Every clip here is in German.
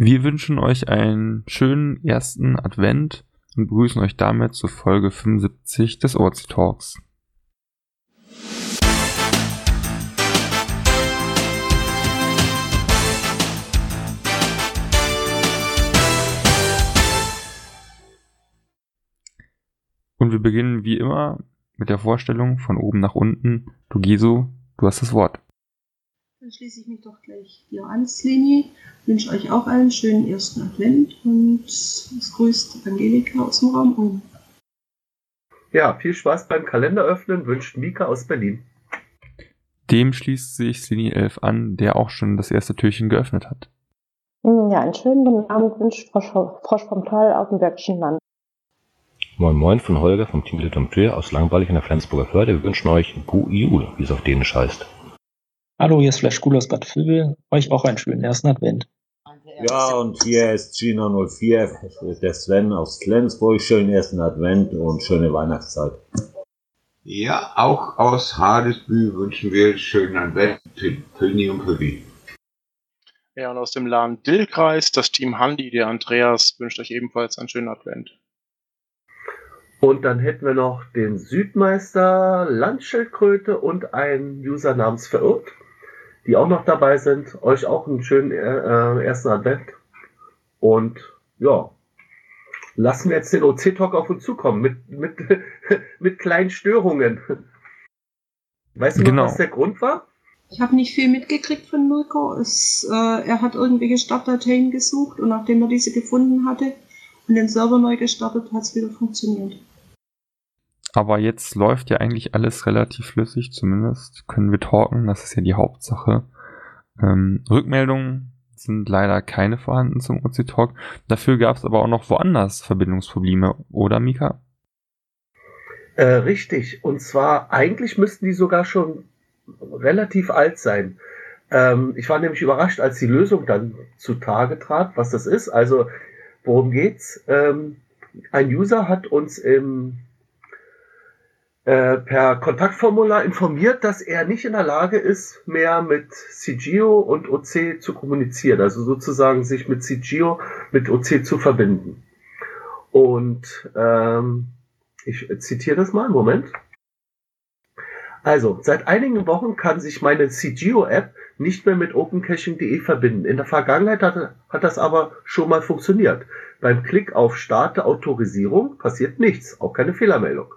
Wir wünschen euch einen schönen ersten Advent und begrüßen euch damit zur Folge 75 des Orts Talks. Und wir beginnen wie immer mit der Vorstellung von oben nach unten. Tugiso, du hast das Wort. Dann schließe ich mich doch gleich dir an, Sleni. Wünsche euch auch einen schönen ersten Advent und es grüßt Angelika aus dem Raum Ulm. Ja, viel Spaß beim Kalender öffnen, wünscht Mika aus Berlin. Dem schließt sich Sleni 11 an, der auch schon das erste Türchen geöffnet hat. Ja, einen schönen guten Abend wünscht Frosch, Frosch vom Tal aus dem Bergischen Land. Moin Moin von Holger vom Team Litomtür aus Langweilig in der Flensburger Förde. Wir wünschen euch Gu Jul, wie es auf Dänisch heißt. Hallo, hier ist Flash Cool aus Bad Vilbel. Euch auch einen schönen ersten Advent. Ja, und hier ist Gina 04, der Sven aus Flensburg. Schönen ersten Advent und schöne Weihnachtszeit. Ja, auch aus Hadesbü wünschen wir schönen Advent, Pilni und Pübi. Ja, und aus dem Laden Dillkreis, das Team Handi, der Andreas, wünscht euch ebenfalls einen schönen Advent. Und dann hätten wir noch den Südmeister, Landschildkröte und einen User namens Verirrt, die auch noch dabei sind. Euch auch einen schönen äh, ersten Advent. Und ja, lassen wir jetzt den OC-Talk auf uns zukommen mit, mit, mit kleinen Störungen. Weißt du Genau. noch, was der Grund war? Ich habe nicht viel mitgekriegt von Mirko. Es, äh, er hat irgendwelche Startdateien gesucht und nachdem er diese gefunden hatte und den Server neu gestartet, hat es wieder funktioniert. Aber jetzt läuft ja eigentlich alles relativ flüssig, zumindest können wir talken, das ist ja die Hauptsache. Ähm, Rückmeldungen sind leider keine vorhanden zum OC Talk. Dafür gab es aber auch noch woanders Verbindungsprobleme, oder Mika? Äh, richtig. Und zwar, eigentlich müssten die sogar schon relativ alt sein. Ähm, ich war nämlich überrascht, als die Lösung dann zutage trat, was das ist. Also, worum geht's? Ähm, ein User hat uns im, äh, per Kontaktformular informiert, dass er nicht in der Lage ist, mehr mit CGO und OC zu kommunizieren. Also sozusagen sich mit CGO, mit OC zu verbinden. Und ähm, ich zitiere das mal, Moment. Also, seit einigen Wochen kann sich meine CGO-App nicht mehr mit OpenCaching.de verbinden. In der Vergangenheit hat, hat das aber schon mal funktioniert. Beim Klick auf Starte Autorisierung passiert nichts, auch keine Fehlermeldung.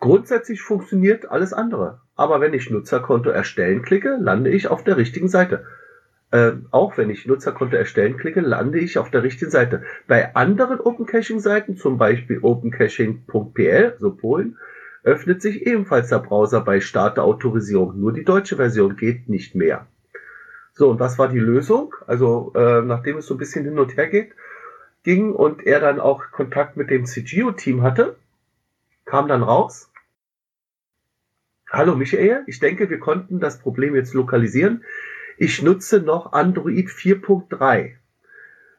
Grundsätzlich funktioniert alles andere. Aber wenn ich Nutzerkonto erstellen klicke, lande ich auf der richtigen Seite. Ähm, auch wenn ich Nutzerkonto erstellen klicke, lande ich auf der richtigen Seite. Bei anderen Open Caching Seiten, zum Beispiel opencaching.pl, so Polen, öffnet sich ebenfalls der Browser bei Starte Autorisierung. Nur die deutsche Version geht nicht mehr. So, und was war die Lösung? Also, äh, nachdem es so ein bisschen hin und her geht, ging und er dann auch Kontakt mit dem CGO-Team hatte, kam dann raus. Hallo Michael, ich denke, wir konnten das Problem jetzt lokalisieren. Ich nutze noch Android 4.3.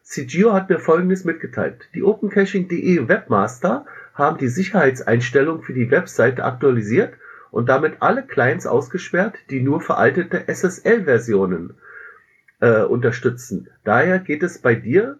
CGO hat mir folgendes mitgeteilt. Die OpenCaching.de Webmaster haben die Sicherheitseinstellungen für die Webseite aktualisiert und damit alle Clients ausgesperrt, die nur veraltete SSL-Versionen äh, unterstützen. Daher geht es bei dir,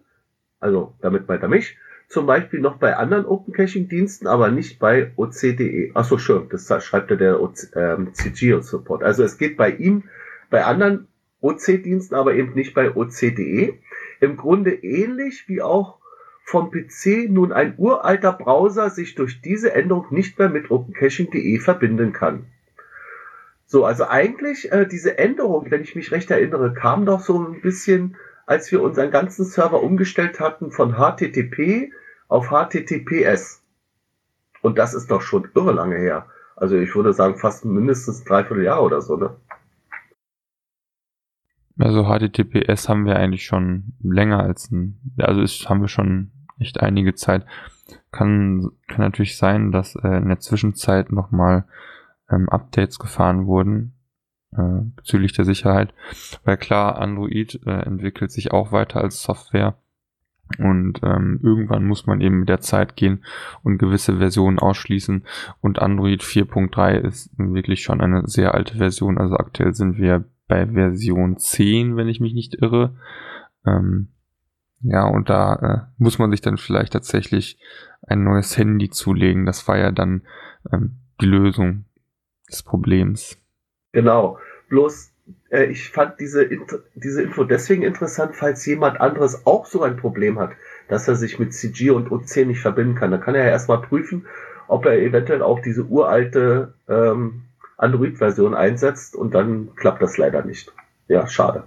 also damit meint er mich, zum Beispiel noch bei anderen Open Caching Diensten, aber nicht bei OC.de. Achso, schön, das schreibt er der OC, ähm, CGO Support. Also es geht bei ihm, bei anderen OC-Diensten, aber eben nicht bei OC.de. Im Grunde ähnlich wie auch vom PC nun ein uralter Browser sich durch diese Änderung nicht mehr mit OpenCaching.de verbinden kann. So, also eigentlich äh, diese Änderung, wenn ich mich recht erinnere, kam doch so ein bisschen, als wir unseren ganzen Server umgestellt hatten von HTTP auf HTTPS. Und das ist doch schon irre lange her. Also ich würde sagen fast mindestens dreiviertel Jahr oder so, ne? Also HTTPS haben wir eigentlich schon länger als ein, also ist, haben wir schon echt einige Zeit. Kann, kann natürlich sein, dass äh, in der Zwischenzeit nochmal ähm, Updates gefahren wurden äh, bezüglich der Sicherheit. Weil klar, Android äh, entwickelt sich auch weiter als Software. Und ähm, irgendwann muss man eben mit der Zeit gehen und gewisse Versionen ausschließen. Und Android 4.3 ist wirklich schon eine sehr alte Version. Also aktuell sind wir bei Version 10, wenn ich mich nicht irre. Ähm, ja, und da äh, muss man sich dann vielleicht tatsächlich ein neues Handy zulegen. Das war ja dann ähm, die Lösung des Problems. Genau. Bloß, äh, ich fand diese, diese Info deswegen interessant, falls jemand anderes auch so ein Problem hat, dass er sich mit CG und OC nicht verbinden kann. Dann kann er ja erstmal prüfen, ob er eventuell auch diese uralte ähm, Android-Version einsetzt und dann klappt das leider nicht. Ja, schade.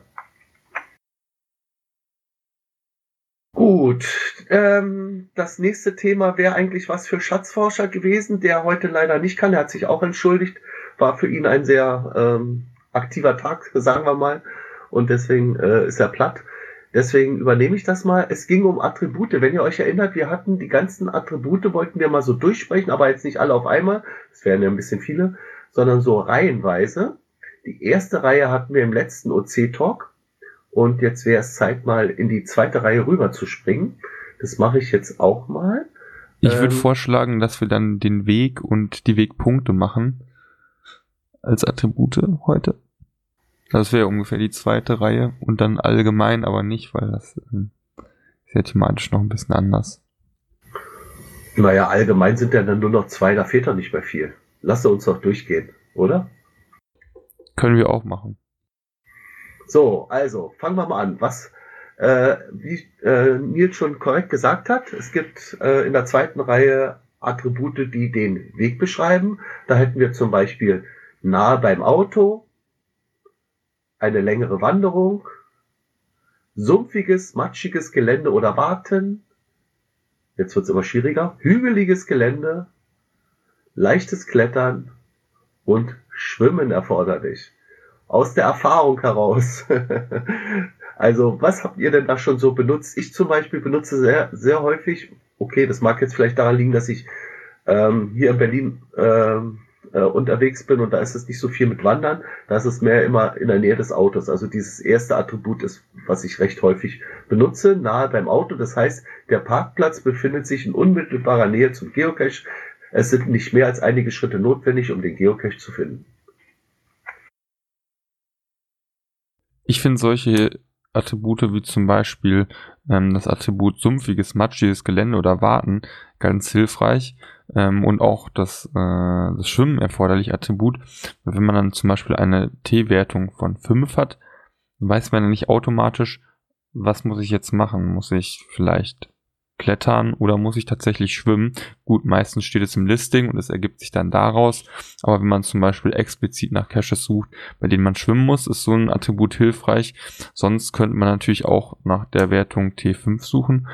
Gut, ähm, das nächste Thema wäre eigentlich was für Schatzforscher gewesen, der heute leider nicht kann. Er hat sich auch entschuldigt. War für ihn ein sehr ähm, aktiver Tag, sagen wir mal. Und deswegen äh, ist er platt. Deswegen übernehme ich das mal. Es ging um Attribute. Wenn ihr euch erinnert, wir hatten die ganzen Attribute, wollten wir mal so durchsprechen, aber jetzt nicht alle auf einmal. Es wären ja ein bisschen viele, sondern so reihenweise. Die erste Reihe hatten wir im letzten OC-Talk. Und jetzt wäre es Zeit, mal in die zweite Reihe rüber zu springen. Das mache ich jetzt auch mal. Ich würde ähm, vorschlagen, dass wir dann den Weg und die Wegpunkte machen als Attribute heute. Das wäre ungefähr die zweite Reihe und dann allgemein, aber nicht, weil das ähm, ist ja thematisch noch ein bisschen anders. Naja, allgemein sind ja dann nur noch zwei, da fehlt doch nicht mehr viel. Lass uns doch durchgehen, oder? Können wir auch machen. So, also fangen wir mal an. Was, äh, wie äh, Nils schon korrekt gesagt hat, es gibt äh, in der zweiten Reihe Attribute, die den Weg beschreiben. Da hätten wir zum Beispiel nahe beim Auto, eine längere Wanderung, sumpfiges, matschiges Gelände oder Warten. Jetzt wird es immer schwieriger. Hügeliges Gelände, leichtes Klettern und Schwimmen erforderlich aus der Erfahrung heraus. also, was habt ihr denn da schon so benutzt? Ich zum Beispiel benutze sehr, sehr häufig, okay, das mag jetzt vielleicht daran liegen, dass ich ähm, hier in Berlin ähm, äh, unterwegs bin und da ist es nicht so viel mit Wandern, da ist es mehr immer in der Nähe des Autos. Also dieses erste Attribut ist, was ich recht häufig benutze, nahe beim Auto. Das heißt, der Parkplatz befindet sich in unmittelbarer Nähe zum Geocache. Es sind nicht mehr als einige Schritte notwendig, um den Geocache zu finden. Ich finde solche Attribute wie zum Beispiel ähm, das Attribut sumpfiges, matschiges Gelände oder Warten ganz hilfreich ähm, und auch das, äh, das Schwimmen erforderliche Attribut. Wenn man dann zum Beispiel eine T-Wertung von 5 hat, weiß man ja nicht automatisch, was muss ich jetzt machen? Muss ich vielleicht klettern oder muss ich tatsächlich schwimmen? Gut, meistens steht es im Listing und es ergibt sich dann daraus. Aber wenn man zum Beispiel explizit nach Caches sucht, bei denen man schwimmen muss, ist so ein Attribut hilfreich. Sonst könnte man natürlich auch nach der Wertung T5 suchen.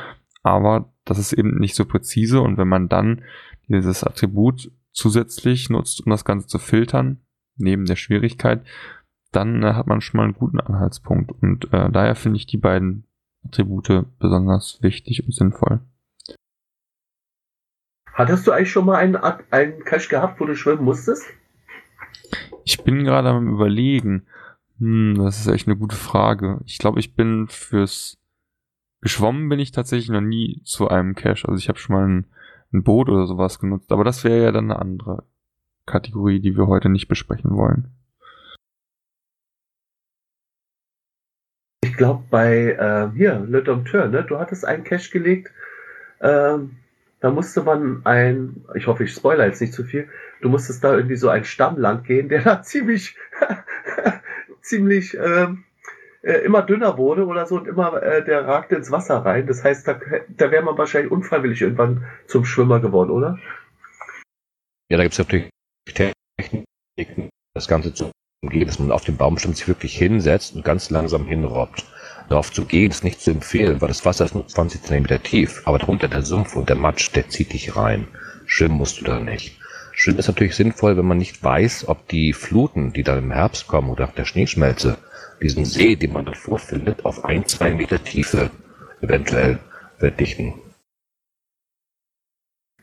Aber das ist eben nicht so präzise und wenn man dann dieses Attribut zusätzlich nutzt, um das Ganze zu filtern, neben der Schwierigkeit, dann äh, hat man schon mal einen guten Anhaltspunkt. Und äh, daher finde ich die beiden Attribute besonders wichtig und sinnvoll. Hattest du eigentlich schon mal einen, einen Cache gehabt, wo du schwimmen musstest? Ich bin gerade am überlegen. Hm, das ist echt eine gute Frage. Ich glaube, ich bin fürs Geschwommen bin ich tatsächlich noch nie zu einem Cache. Also ich habe schon mal ein, ein Boot oder sowas genutzt. Aber das wäre ja dann eine andere Kategorie, die wir heute nicht besprechen wollen. Glaube bei äh, hier, Le Dompteur, ne? Du hattest einen Cache gelegt. Ähm, da musste man ein, ich hoffe, ich spoiler jetzt nicht zu viel, du musstest da irgendwie so einen Stamm lang gehen, der da ziemlich, ziemlich ähm, äh, immer dünner wurde oder so und immer äh, der ragte ins Wasser rein. Das heißt, da, da wäre man wahrscheinlich unfreiwillig irgendwann zum Schwimmer geworden, oder? Ja, da gibt es natürlich Techniken, das Ganze zu umgehen, dass man auf den Baumstamm sich wirklich hinsetzt und ganz langsam hinrobbt. Darauf zu gehen ist nicht zu empfehlen, weil das Wasser ist nur 20 cm tief, aber darunter der Sumpf und der Matsch, der zieht dich rein. Schwimmen musst du da nicht. Schwimmen ist natürlich sinnvoll, wenn man nicht weiß, ob die Fluten, die dann im Herbst kommen oder nach der Schneeschmelze, diesen See, den man dort vorfindet, auf ein, zwei Meter Tiefe eventuell verdichten.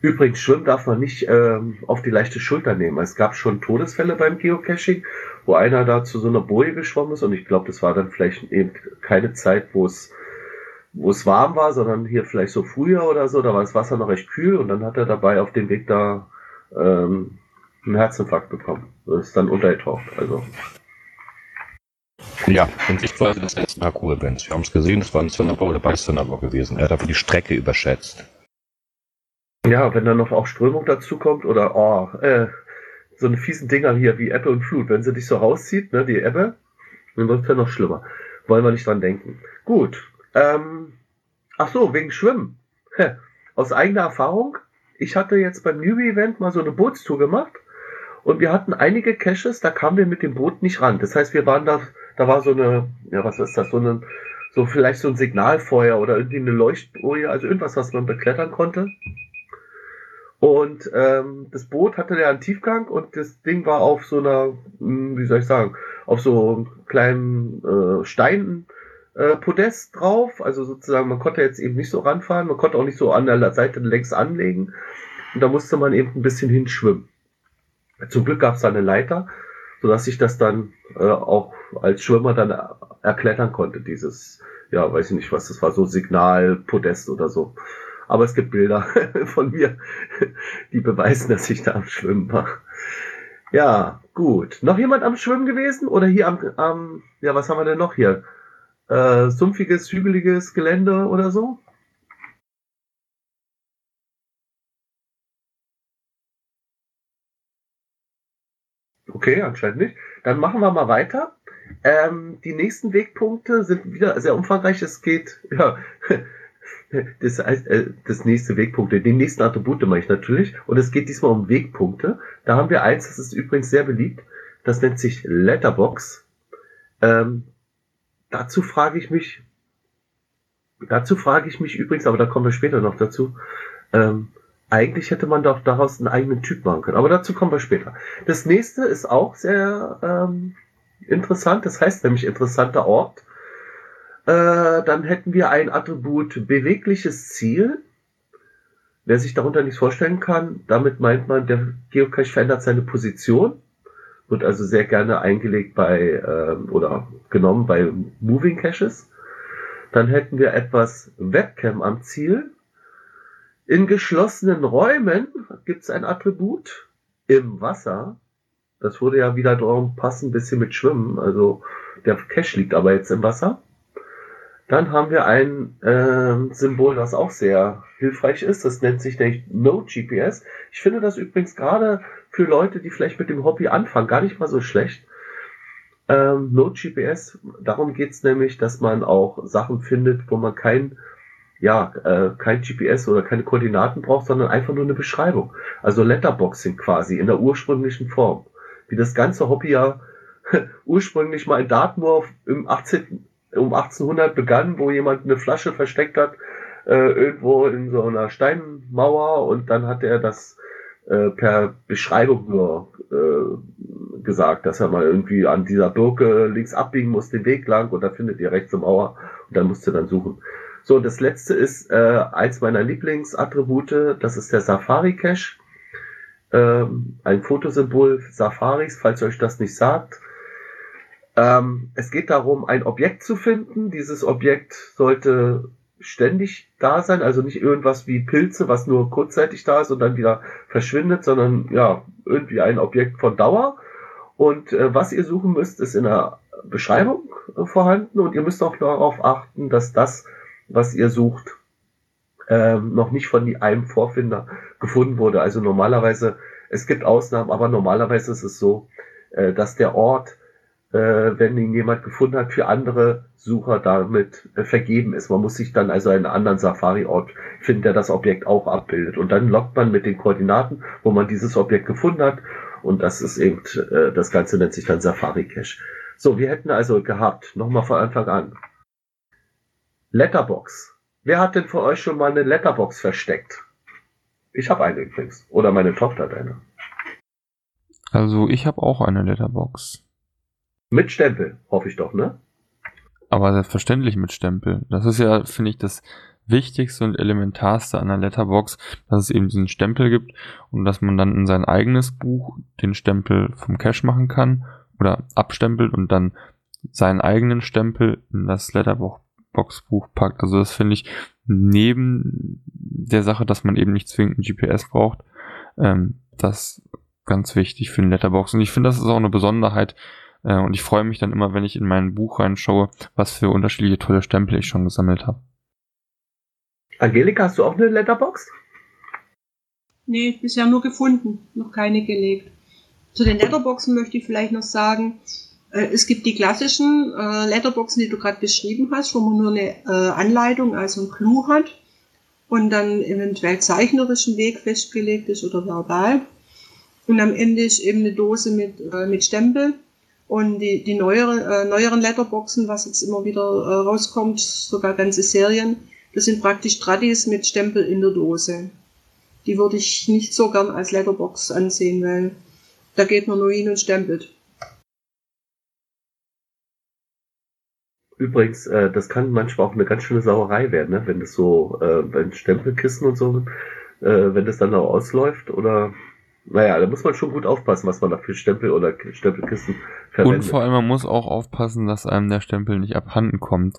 Übrigens, Schwimmen darf man nicht ähm, auf die leichte Schulter nehmen. Es gab schon Todesfälle beim Geocaching, wo einer da zu so einer Boje geschwommen ist und ich glaube, das war dann vielleicht eben keine Zeit, wo es wo es warm war, sondern hier vielleicht so Frühjahr oder so, da war das Wasser noch recht kühl und dann hat er dabei auf dem Weg da ähm, einen Herzinfarkt bekommen. Das ist dann untergetaucht. Also Ja, in Sichtweise des letzten Parcours-Events. Wir haben es gesehen, es war ein Thunderball oder bei Thunderball gewesen. Er hat dafür die Strecke überschätzt. Ja, wenn dann noch auch Strömung dazu kommt oder oh, äh, so eine fiesen Dinger hier wie Ebbe und Flut, wenn sie dich so rauszieht, ne, die Ebbe, dann wird es ja noch schlimmer. Wollen wir nicht dran denken. Gut. Ähm, ach so, wegen Schwimmen. Aus eigener Erfahrung, ich hatte jetzt beim Newbie-Event mal so eine Bootstour gemacht und wir hatten einige Caches, da kamen wir mit dem Boot nicht ran. Das heißt, wir waren da, da war so eine, ja, was ist das, so eine, so vielleicht so ein Signalfeuer oder irgendwie eine Leuchtboje, also irgendwas, was man beklettern konnte. Und ähm, das Boot hatte ja einen Tiefgang und das Ding war auf so einer, hm, wie soll ich sagen, auf so einem kleinen äh, Stein äh, Podest drauf. Also sozusagen, man konnte jetzt eben nicht so ranfahren, man konnte auch nicht so an der Seite längs anlegen. Und da musste man eben ein bisschen hinschwimmen. Zum Glück gab es da eine Leiter, sodass ich das dann äh, auch als Schwimmer dann erklettern konnte, dieses, ja, weiß ich nicht, was das war, so Signalpodest oder so. Aber es gibt Bilder von mir, die beweisen, dass ich da am Schwimmen war. Ja, gut. Noch jemand am Schwimmen gewesen? Oder hier am, am ja, was haben wir denn noch hier? Äh, sumpfiges, hügeliges Gelände oder so? Okay, anscheinend nicht. Dann machen wir mal weiter. Ähm, die nächsten Wegpunkte sind wieder sehr umfangreich. Es geht, ja, das, äh, das nächste Wegpunkte, die nächsten Attribute mache ich natürlich. Und es geht diesmal um Wegpunkte. Da haben wir eins, das ist übrigens sehr beliebt. Das nennt sich Letterbox. Ähm, dazu frage ich mich, dazu frage ich mich übrigens, aber da kommen wir später noch dazu. Ähm, eigentlich hätte man doch daraus einen eigenen Typ machen können, aber dazu kommen wir später. Das nächste ist auch sehr ähm, interessant, das heißt nämlich interessanter Ort. Äh, dann hätten wir ein Attribut bewegliches Ziel. Wer sich darunter nichts vorstellen kann, damit meint man, der Geocache verändert seine Position, wird also sehr gerne eingelegt bei äh, oder genommen bei Moving Caches. Dann hätten wir etwas Webcam am Ziel. In geschlossenen Räumen gibt es ein Attribut im Wasser. Das wurde ja wieder darum passen, ein bisschen mit Schwimmen. Also der Cache liegt aber jetzt im Wasser. Dann haben wir ein äh, Symbol, das auch sehr hilfreich ist. Das nennt sich der No GPS. Ich finde das übrigens gerade für Leute, die vielleicht mit dem Hobby anfangen, gar nicht mal so schlecht. Ähm, no GPS, darum geht's nämlich, dass man auch Sachen findet, wo man kein, ja, äh, kein GPS oder keine Koordinaten braucht, sondern einfach nur eine Beschreibung. Also Letterboxing quasi in der ursprünglichen Form. Wie das ganze Hobby ja ursprünglich mal in Dartmoor im 18 um 1800 begann, wo jemand eine Flasche versteckt hat, äh, irgendwo in so einer Steinmauer und dann hat er das äh, per Beschreibung nur äh, gesagt, dass er mal irgendwie an dieser Birke links abbiegen muss, den Weg lang und da findet ihr rechts eine Mauer und dann musst du dann suchen. So, das letzte ist äh, eins meiner Lieblingsattribute, das ist der Safari Cache. Ähm, ein Fotosymbol Safaris, falls euch das nicht sagt. Ähm, es geht darum, ein Objekt zu finden. Dieses Objekt sollte ständig da sein, also nicht irgendwas wie Pilze, was nur kurzzeitig da ist und dann wieder verschwindet, sondern ja, irgendwie ein Objekt von Dauer. Und äh, was ihr suchen müsst, ist in der Beschreibung äh, vorhanden und ihr müsst auch darauf achten, dass das, was ihr sucht, äh, noch nicht von einem Vorfinder gefunden wurde. Also normalerweise, es gibt Ausnahmen, aber normalerweise ist es so, äh, dass der Ort wenn ihn jemand gefunden hat, für andere Sucher damit äh, vergeben ist. Man muss sich dann also einen anderen Safari-Ort finden, der das Objekt auch abbildet. Und dann lockt man mit den Koordinaten, wo man dieses Objekt gefunden hat. Und das ist eben, äh, das Ganze nennt sich dann Safari-Cache. So, wir hätten also gehabt, nochmal von Anfang an, Letterbox. Wer hat denn von euch schon mal eine Letterbox versteckt? Ich habe eine übrigens. Oder meine Tochter hat eine. Also ich habe auch eine Letterbox. Mit Stempel, hoffe ich doch, ne? Aber selbstverständlich mit Stempel. Das ist ja, finde ich, das Wichtigste und Elementarste an der Letterbox, dass es eben diesen Stempel gibt und dass man dann in sein eigenes Buch den Stempel vom Cache machen kann oder abstempelt und dann seinen eigenen Stempel in das Letterbox-Buch packt. Also das finde ich neben der Sache, dass man eben nicht zwingend ein GPS braucht, ähm, das ganz wichtig für den Letterbox. Und ich finde, das ist auch eine Besonderheit Äh, und ich freue mich dann immer, wenn ich in mein Buch reinschaue, was für unterschiedliche tolle Stempel ich schon gesammelt habe. Angelika, hast du auch eine Letterbox? Nee, bisher nur gefunden, noch keine gelegt. Zu den Letterboxen möchte ich vielleicht noch sagen, äh, es gibt die klassischen äh, Letterboxen, die du gerade beschrieben hast, wo man nur eine äh, Anleitung, also ein Clou hat und dann eventuell zeichnerischen Weg festgelegt ist oder verbal. Und am Ende ist eben eine Dose mit, äh, mit Stempel. Und die, die neuere, äh, neueren Letterboxen, was jetzt immer wieder äh, rauskommt, sogar ganze Serien, das sind praktisch Tradis mit Stempel in der Dose. Die würde ich nicht so gern als Letterbox ansehen, weil da geht man nur hin und stempelt. Übrigens, äh, das kann manchmal auch eine ganz schöne Sauerei werden, ne? wenn das so, äh, wenn Stempelkissen und so, äh, wenn das dann auch ausläuft oder naja, da muss man schon gut aufpassen, was man da für Stempel oder Stempelkissen verwendet. Und vor allem, man muss auch aufpassen, dass einem der Stempel nicht abhanden kommt.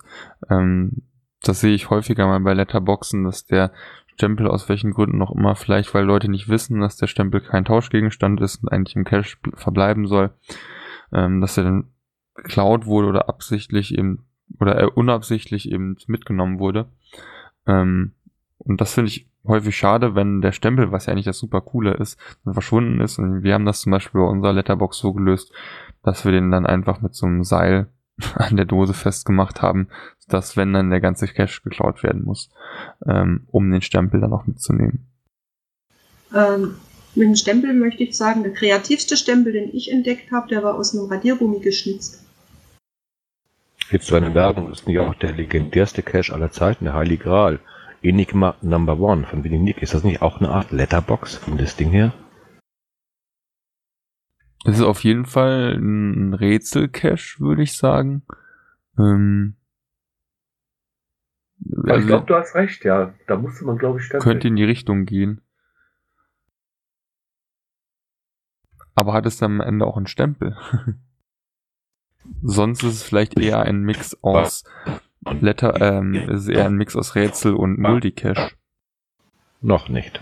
Ähm, das sehe ich häufiger mal bei Letterboxen, dass der Stempel aus welchen Gründen noch immer, vielleicht weil Leute nicht wissen, dass der Stempel kein Tauschgegenstand ist und eigentlich im Cache verbleiben soll, ähm, dass er dann geklaut wurde oder absichtlich eben oder äh, unabsichtlich eben mitgenommen wurde. Ähm, und das finde ich häufig schade, wenn der Stempel, was ja eigentlich das super coole ist, dann verschwunden ist. Und wir haben das zum Beispiel bei unserer Letterbox so gelöst, dass wir den dann einfach mit so einem Seil an der Dose festgemacht haben, dass wenn dann der ganze Cache geklaut werden muss, ähm, um den Stempel dann auch mitzunehmen. Ähm, mit dem Stempel möchte ich sagen, der kreativste Stempel, den ich entdeckt habe, der war aus einem Radiergummi geschnitzt. Jetzt zu einer Werbung ist nicht auch der legendärste Cache aller Zeiten, der Heilige Gral. Enigma Number One von Winnie Nick. Ist das nicht auch eine Art Letterbox von das Ding her? Es ist auf jeden Fall ein Rätsel-Cache, würde ich sagen. Ähm, also, ich glaube, du hast recht, ja. Da musste man, glaube ich, stempeln. Könnte in die Richtung gehen. Aber hat es dann am Ende auch einen Stempel? Sonst ist es vielleicht eher ein Mix aus Letter, ähm, ist eher ein Mix aus Rätsel und Multicache. Noch nicht.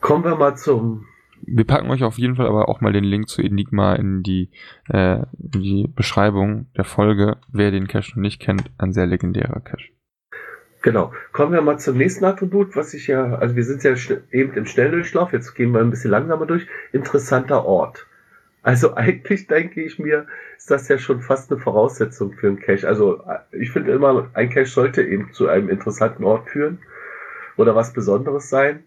Kommen wir mal zum. Wir packen euch auf jeden Fall aber auch mal den Link zu Enigma in die, äh, in die Beschreibung der Folge. Wer den Cache noch nicht kennt, ein sehr legendärer Cache. Genau. Kommen wir mal zum nächsten Attribut, was ich ja, also wir sind ja eben im Schnelldurchlauf, jetzt gehen wir ein bisschen langsamer durch. Interessanter Ort. Also eigentlich denke ich mir, ist das ja schon fast eine Voraussetzung für einen Cache. Also ich finde immer, ein Cache sollte eben zu einem interessanten Ort führen oder was Besonderes sein.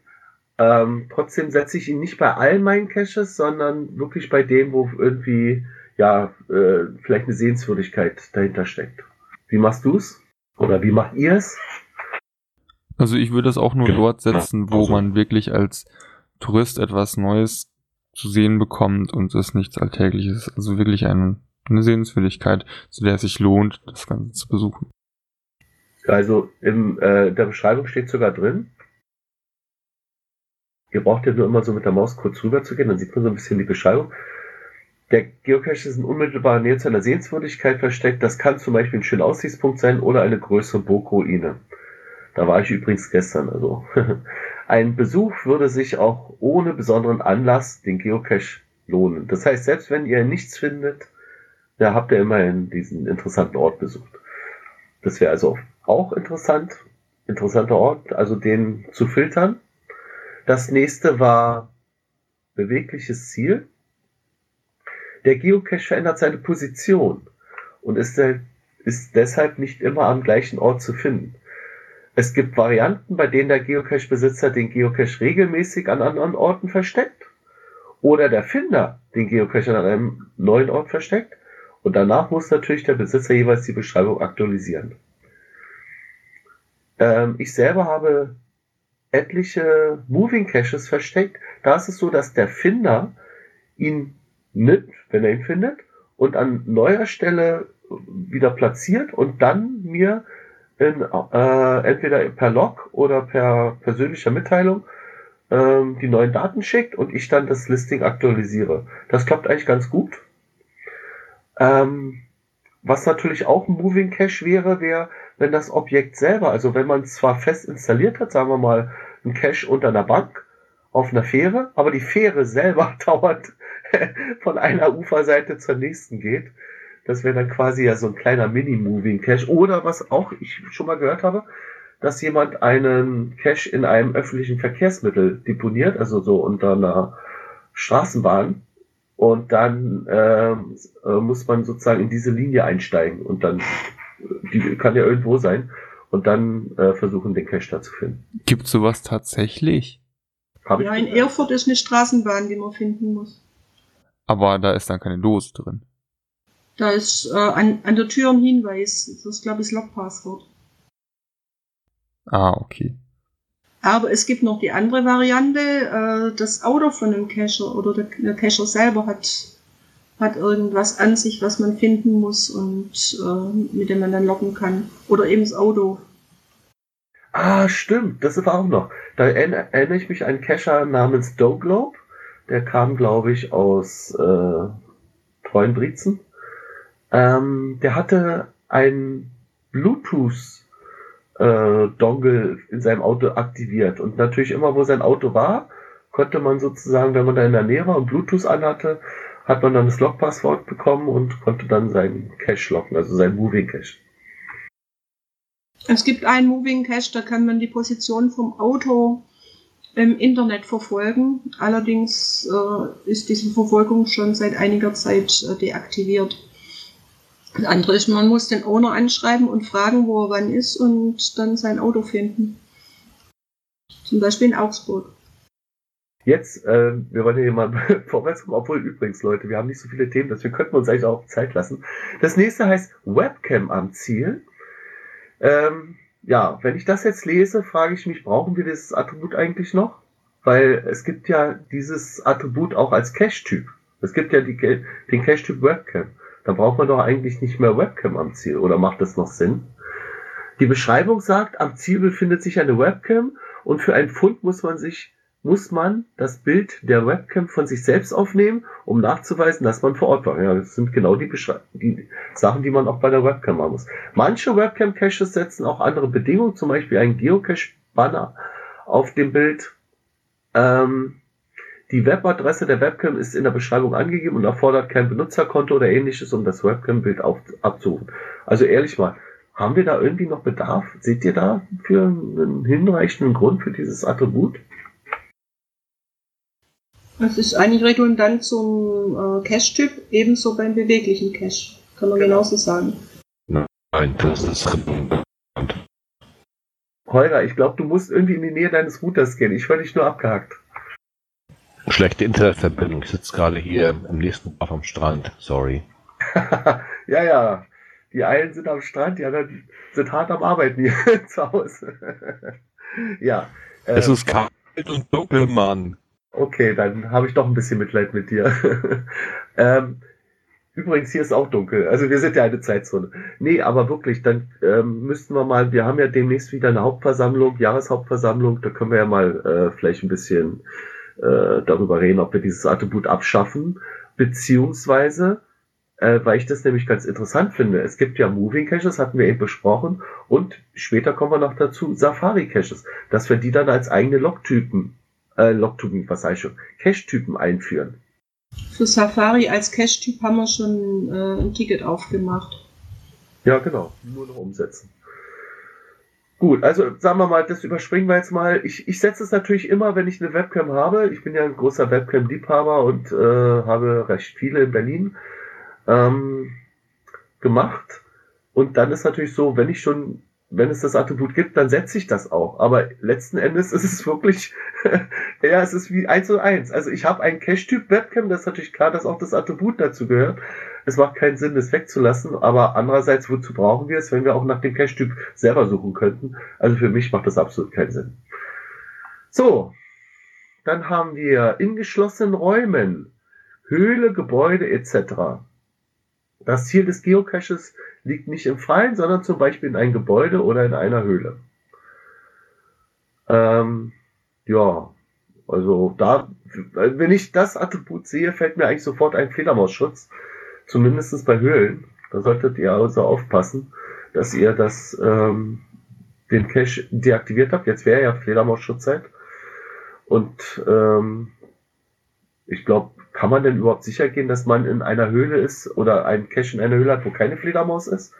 Ähm, trotzdem setze ich ihn nicht bei allen meinen Caches, sondern wirklich bei denen, wo irgendwie ja äh, vielleicht eine Sehenswürdigkeit dahinter steckt. Wie machst du es? Oder wie macht ihr es? Also ich würde es auch nur dort setzen, wo also man wirklich als Tourist etwas Neues zu sehen bekommt und es nichts Alltägliches. Also wirklich eine, eine Sehenswürdigkeit, zu der es sich lohnt, das Ganze zu besuchen. Also in äh, der Beschreibung steht sogar drin, ihr braucht ja nur immer so mit der Maus kurz rüber zu gehen, dann sieht man so ein bisschen die Beschreibung. Der Geocache ist in unmittelbarer Nähe zu einer Sehenswürdigkeit versteckt. Das kann zum Beispiel ein schöner Aussichtspunkt sein oder eine größere Burgruine. Da war ich übrigens gestern, also Ein Besuch würde sich auch ohne besonderen Anlass den Geocache lohnen. Das heißt, selbst wenn ihr nichts findet, da habt ihr immerhin diesen interessanten Ort besucht. Das wäre also auch interessant, interessanter Ort, also den zu filtern. Das nächste war bewegliches Ziel. Der Geocache verändert seine Position und ist, ist deshalb nicht immer am gleichen Ort zu finden. Es gibt Varianten, bei denen der Geocache-Besitzer den Geocache regelmäßig an anderen Orten versteckt oder der Finder den Geocache an einem neuen Ort versteckt und danach muss natürlich der Besitzer jeweils die Beschreibung aktualisieren. Ähm, ich selber habe etliche Moving Caches versteckt. Da ist es so, dass der Finder ihn nimmt, wenn er ihn findet, und an neuer Stelle wieder platziert und dann mir in, äh, entweder per Log oder per persönlicher Mitteilung ähm, die neuen Daten schickt und ich dann das Listing aktualisiere. Das klappt eigentlich ganz gut. Ähm, was natürlich auch ein Moving Cache wäre, wäre, wenn das Objekt selber, also wenn man zwar fest installiert hat, sagen wir mal, ein Cache unter einer Bank, auf einer Fähre, aber die Fähre selber dauert von einer Uferseite zur nächsten geht. Das wäre dann quasi ja so ein kleiner Mini-Moving Cache. Oder was auch ich schon mal gehört habe, dass jemand einen Cache in einem öffentlichen Verkehrsmittel deponiert, also so unter einer Straßenbahn. Und dann äh, muss man sozusagen in diese Linie einsteigen und dann, die kann ja irgendwo sein, und dann äh, versuchen, den Cache da zu finden. Gibt sowas tatsächlich? Hab Ja, ich in Erfurt ist eine Straßenbahn, die man finden muss. Aber da ist dann keine Dose drin. Da ist äh, an, an der Tür ein Hinweis. Das ist, glaube ich, das Logpasswort. Ah, okay. Aber es gibt noch die andere Variante. Äh, das Auto von dem Cacher oder der, der Cacher selber hat, hat irgendwas an sich, was man finden muss und äh, mit dem man dann locken kann. Oder eben das Auto. Ah, stimmt, das war auch noch. Da erinner- erinnere ich mich an einen Cacher namens Doglobe. Der kam, glaube ich, aus äh, Treuenbrietzen. Ähm, der hatte ein Bluetooth äh, Dongle in seinem Auto aktiviert. Und natürlich immer, wo sein Auto war, konnte man sozusagen, wenn man da in der Nähe war und Bluetooth anhatte, hat man dann das Logpasswort bekommen und konnte dann seinen Cache locken, also seinen Moving Cache. Es gibt einen Moving Cache, da kann man die Position vom Auto im Internet verfolgen. Allerdings äh, ist diese Verfolgung schon seit einiger Zeit äh, deaktiviert. Das andere ist, man muss den Owner anschreiben und fragen, wo er wann ist und dann sein Auto finden. Zum Beispiel in Augsburg. Jetzt, äh, wir wollen hier mal vorwärts kommen, obwohl übrigens, Leute, wir haben nicht so viele Themen, deswegen könnten wir uns eigentlich auch Zeit lassen. Das nächste heißt Webcam am Ziel. Ähm, ja, wenn ich das jetzt lese, frage ich mich, brauchen wir dieses Attribut eigentlich noch? Weil es gibt ja dieses Attribut auch als Cache-Typ. Es gibt ja die, den Cache-Typ Webcam. Da braucht man doch eigentlich nicht mehr Webcam am Ziel. Oder macht das noch Sinn? Die Beschreibung sagt, am Ziel befindet sich eine Webcam und für einen Fund muss man sich muss man das Bild der Webcam von sich selbst aufnehmen, um nachzuweisen, dass man vor Ort war. Ja, das sind genau die, die Sachen, die man auch bei der Webcam machen muss. Manche Webcam-Caches setzen auch andere Bedingungen, zum Beispiel ein Geocache-Banner auf dem Bild. Ähm, die Webadresse der Webcam ist in der Beschreibung angegeben und erfordert kein Benutzerkonto oder ähnliches, um das Webcam-Bild abzurufen. Also ehrlich mal, haben wir da irgendwie noch Bedarf? Seht ihr da für einen hinreichenden Grund für dieses Attribut? Das ist eigentlich redundant zum äh, Cache-Typ, ebenso beim beweglichen Cache. Kann man genauso sagen. Nein, das ist redundant. Holger, ich glaube, du musst irgendwie in die Nähe deines Routers gehen. Ich höre dich nur abgehakt. Schlechte Internetverbindung. Ich sitze gerade hier im nächsten Dorf am Strand. Sorry. ja, ja. Die einen sind am Strand, die anderen sind hart am Arbeiten hier zu Hause. ja. äh, Es ist kalt und dunkel, Mann. Okay, dann habe ich doch ein bisschen Mitleid mit dir. ähm, übrigens, hier ist auch dunkel. Also wir sind ja eine Zeitzone. Nee, aber wirklich, dann ähm, müssten wir mal, wir haben ja demnächst wieder eine Hauptversammlung, Jahreshauptversammlung, da können wir ja mal äh, vielleicht ein bisschen äh, darüber reden, ob wir dieses Attribut abschaffen, beziehungsweise, äh, weil ich das nämlich ganz interessant finde, es gibt ja Moving Caches, hatten wir eben besprochen, und später kommen wir noch dazu, Safari Caches, dass wir die dann als eigene Logtypen äh, Logtypen, was ich schon, Cache-Typen einführen. Für Safari als Cache-Typ haben wir schon äh, ein Ticket aufgemacht. Ja, genau. Nur noch umsetzen. Gut, also sagen wir mal, das überspringen wir jetzt mal. Ich, ich setze es natürlich immer, wenn ich eine Webcam habe. Ich bin ja ein großer Webcam-Liebhaber und äh, habe recht viele in Berlin ähm, gemacht. Und dann ist natürlich so, wenn ich schon, wenn es das Attribut gibt, dann setze ich das auch. Aber letzten Endes ist es wirklich, ja, es ist wie eins zu eins. Also ich habe einen Cache-Typ Webcam, das ist natürlich klar, dass auch das Attribut dazu gehört. Es macht keinen Sinn, das wegzulassen, aber andererseits, wozu brauchen wir es, wenn wir auch nach dem Cache-Typ selber suchen könnten? Also für mich macht das absolut keinen Sinn. So, dann haben wir in geschlossenen Räumen, Höhle, Gebäude etc. Das Ziel des Geocaches liegt nicht im Freien, sondern zum Beispiel in einem Gebäude oder in einer Höhle. Ähm, ja, also da, wenn ich das Attribut sehe, fällt mir eigentlich sofort ein Fledermausschutz. Zumindest bei Höhlen. Da solltet ihr also aufpassen, dass ihr das, ähm, den Cache deaktiviert habt. Jetzt wäre ja Fledermausschutzzeit. Und ähm, ich glaube, kann man denn überhaupt sicher gehen, dass man in einer Höhle ist oder einen Cache in einer Höhle hat, wo keine Fledermaus ist?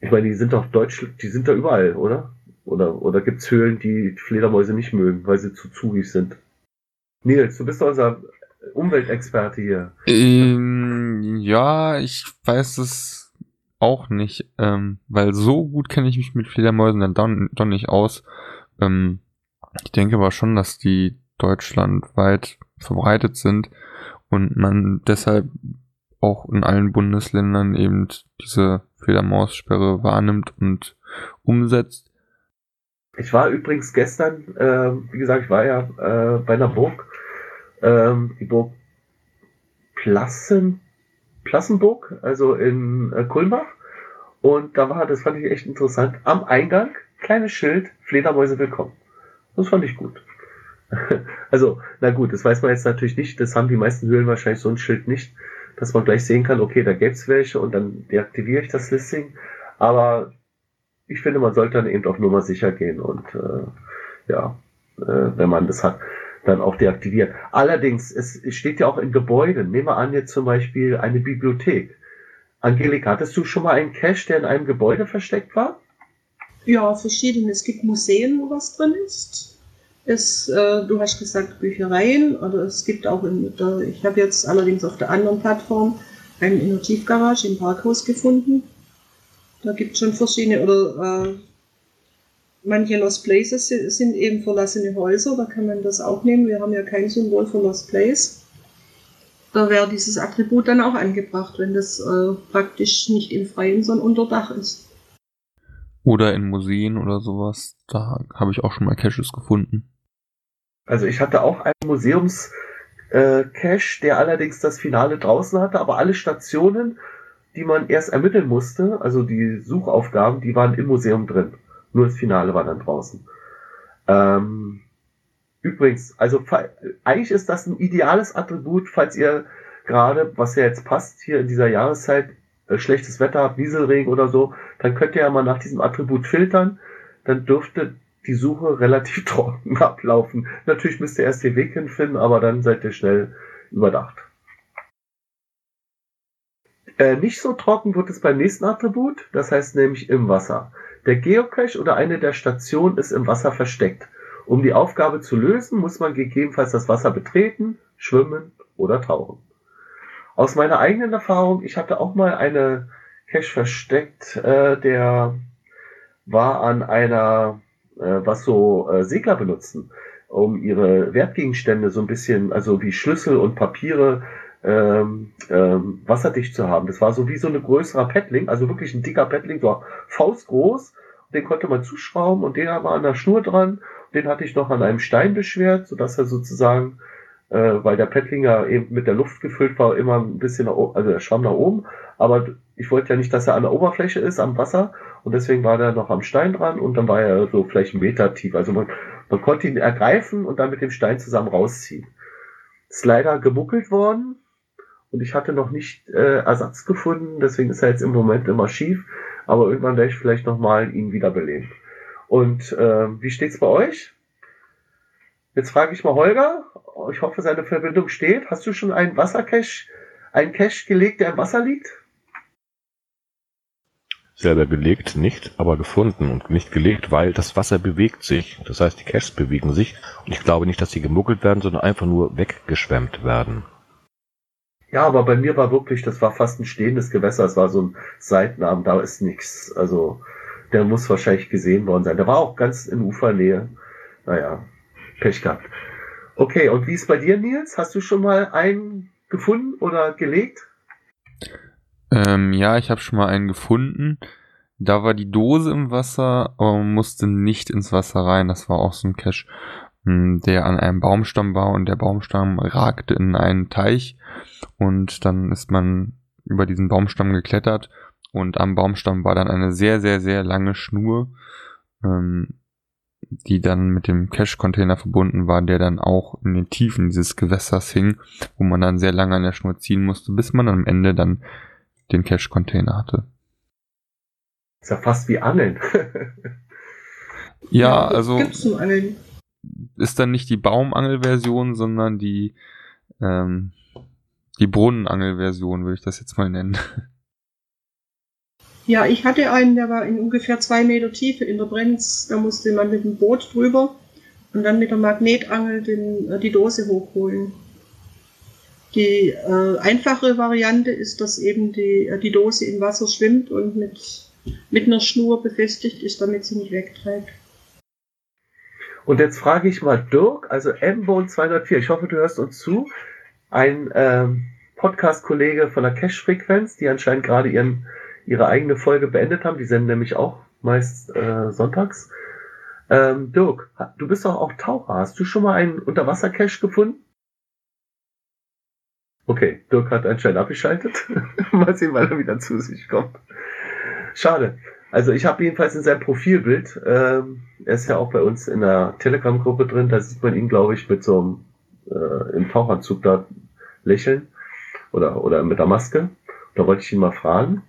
Ich meine, die sind doch deutsch, die sind da überall, oder? Oder, oder gibt es Höhlen, die Fledermäuse nicht mögen, weil sie zu zugig sind? Nils, du bist doch unser Umweltexperte hier. Ähm, ja, ich weiß es auch nicht, ähm, weil so gut kenne ich mich mit Fledermäusen dann doch, doch nicht aus. Ähm, ich denke aber schon, dass die deutschlandweit verbreitet sind und man deshalb auch in allen Bundesländern eben diese Fledermaussperre wahrnimmt und umsetzt. Ich war übrigens gestern, äh, wie gesagt, ich war ja äh, bei einer Burg, ähm, die Burg Plassen, Plassenburg, also in äh, Kulmbach. Und da war, das fand ich echt interessant, am Eingang, kleines Schild, Fledermäuse willkommen. Das fand ich gut. also, na gut, das weiß man jetzt natürlich nicht. Das haben die meisten Höhlen wahrscheinlich so ein Schild nicht, dass man gleich sehen kann, okay, da gäbe es welche und dann deaktiviere ich das Listing. Aber ich finde, man sollte dann eben auch nur mal sicher gehen und äh, ja, äh, wenn man das hat, dann auch deaktivieren. Allerdings, es steht ja auch in Gebäuden. Nehmen wir an, jetzt zum Beispiel eine Bibliothek. Angelika, hattest du schon mal einen Cache, der in einem Gebäude versteckt war? Ja, verschiedene. Es gibt Museen, wo was drin ist. Es, äh, du hast gesagt Büchereien, oder es gibt auch in der, ich habe jetzt allerdings auf der anderen Plattform einen in der Tiefgarage im Parkhaus gefunden. Da gibt es schon verschiedene, oder äh, manche Lost Places sind eben verlassene Häuser, da kann man das auch nehmen. Wir haben ja kein Symbol für Lost Place. Da wäre dieses Attribut dann auch angebracht, wenn das äh, praktisch nicht im Freien, sondern unter Dach ist. Oder in Museen oder sowas. Da habe ich auch schon mal Caches gefunden. Also ich hatte auch einen Museums äh, der allerdings das Finale draußen hatte, aber alle Stationen, die man erst ermitteln musste, also die Suchaufgaben, die waren im Museum drin. Nur das Finale war dann draußen. Ähm, übrigens, also eigentlich ist das ein ideales Attribut, falls ihr gerade, was ja jetzt passt, hier in dieser Jahreszeit, äh, schlechtes Wetter habt, Nieselregen oder so, dann könnt ihr ja mal nach diesem Attribut filtern. Dann dürfte die Suche relativ trocken ablaufen. Natürlich müsst ihr erst den Weg hinfinden, aber dann seid ihr schnell überdacht. Äh, nicht so trocken wird es beim nächsten Attribut, das heißt nämlich im Wasser. Der Geocache oder eine der Stationen ist im Wasser versteckt. Um die Aufgabe zu lösen, muss man gegebenenfalls das Wasser betreten, schwimmen oder tauchen. Aus meiner eigenen Erfahrung, ich hatte auch mal eine Cache versteckt, äh, der war an einer, äh, was so äh, Segler benutzen, um ihre Wertgegenstände so ein bisschen, also wie Schlüssel und Papiere ähm, ähm, wasserdicht zu haben. Das war so wie so ein größerer Paddling, also wirklich ein dicker Paddling, so faustgroß. Den konnte man zuschrauben und der war an der Schnur dran. Den hatte ich noch an einem Stein beschwert, sodass er sozusagen, äh, weil der Paddling ja eben mit der Luft gefüllt war, immer ein bisschen nach oben, also der schwamm nach oben. Aber ich wollte ja nicht, dass er an der Oberfläche ist, am Wasser. Und deswegen war der noch am Stein dran und dann war er so vielleicht einen Meter tief. Also man, man konnte ihn ergreifen und dann mit dem Stein zusammen rausziehen. Ist leider gemuckelt worden, und ich hatte noch nicht äh, Ersatz gefunden, deswegen ist er jetzt im Moment immer schief, aber irgendwann werde ich vielleicht nochmal ihn wiederbeleben. Und äh, wie steht's bei euch? Jetzt frage ich mal Holger, ich hoffe seine Verbindung steht. Hast du schon einen Wassercache, einen Cache gelegt, der im Wasser liegt? Selber gelegt nicht, aber gefunden und nicht gelegt, weil das Wasser bewegt sich. Das heißt, die Caches bewegen sich. Und ich glaube nicht, dass sie gemuggelt werden, sondern einfach nur weggeschwemmt werden. Ja, aber bei mir war wirklich, das war fast ein stehendes Gewässer, es war so ein Seitenarm, da ist nichts. Also der muss wahrscheinlich gesehen worden sein. Der war auch ganz in Ufernähe. Naja, Pech gehabt. Okay, und wie ist bei dir, Nils? Hast du schon mal einen gefunden oder gelegt? Ähm, ja, ich habe schon mal einen gefunden. Da war die Dose im Wasser, aber man musste nicht ins Wasser rein. Das war auch so ein Cache, hm, der an einem Baumstamm war und der Baumstamm ragte in einen Teich und dann ist man über diesen Baumstamm geklettert und am Baumstamm war dann eine sehr, sehr, sehr lange Schnur, ähm, die dann mit dem Cache-Container verbunden war, der dann auch in den Tiefen dieses Gewässers hing, wo man dann sehr lange an der Schnur ziehen musste, bis man am Ende dann den Cache-Container hatte. Ist ja fast wie Angeln. ja, also ist dann nicht die Baumangelversion, sondern die, ähm, die Brunnenangelversion, würde ich das jetzt mal nennen. Ja, ich hatte einen, der war in ungefähr zwei Meter Tiefe in der Brenz. Da musste man mit dem Boot drüber und dann mit der Magnetangel den, äh, die Dose hochholen. Die äh, einfache Variante ist, dass eben die, äh, die Dose im Wasser schwimmt und mit, mit einer Schnur befestigt ist, damit sie nicht wegtreibt. Und jetzt frage ich mal Dirk, also mbone204, ich hoffe, du hörst uns zu, ein ähm, Podcast-Kollege von der Cash-Frequenz, die anscheinend gerade ihren, ihre eigene Folge beendet haben, die senden nämlich auch meist äh, sonntags. Ähm, Dirk, du bist doch auch Taucher. Hast du schon mal einen Unterwasser-Cache gefunden? Okay, Dirk hat anscheinend abgeschaltet. mal sehen, wann er wieder zu sich kommt. Schade. Also ich habe jedenfalls in seinem Profilbild, ähm, er ist ja auch bei uns in der Telegram-Gruppe drin, da sieht man ihn, glaube ich, mit so einem äh, im Tauchanzug da lächeln oder, oder mit der Maske. Da wollte ich ihn mal fragen.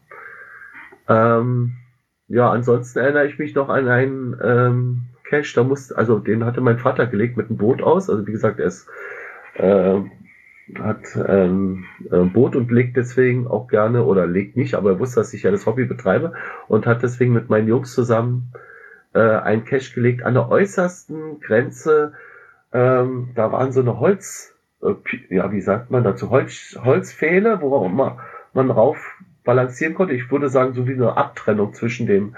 Ähm, ja, ansonsten erinnere ich mich noch an einen ähm, Cache, da muss, also den hatte mein Vater gelegt mit einem Boot aus. Also wie gesagt, er ist äh, hat ähm, ein Boot und legt deswegen auch gerne oder legt nicht, aber er wusste, dass ich ja das Hobby betreibe und hat deswegen mit meinen Jungs zusammen äh, einen Cache gelegt an der äußersten Grenze. Ähm, da waren so eine Holz, äh, ja, wie sagt man dazu, Holz, Holzpfähle, wo man, man rauf balancieren konnte. Ich würde sagen, so wie eine Abtrennung zwischen dem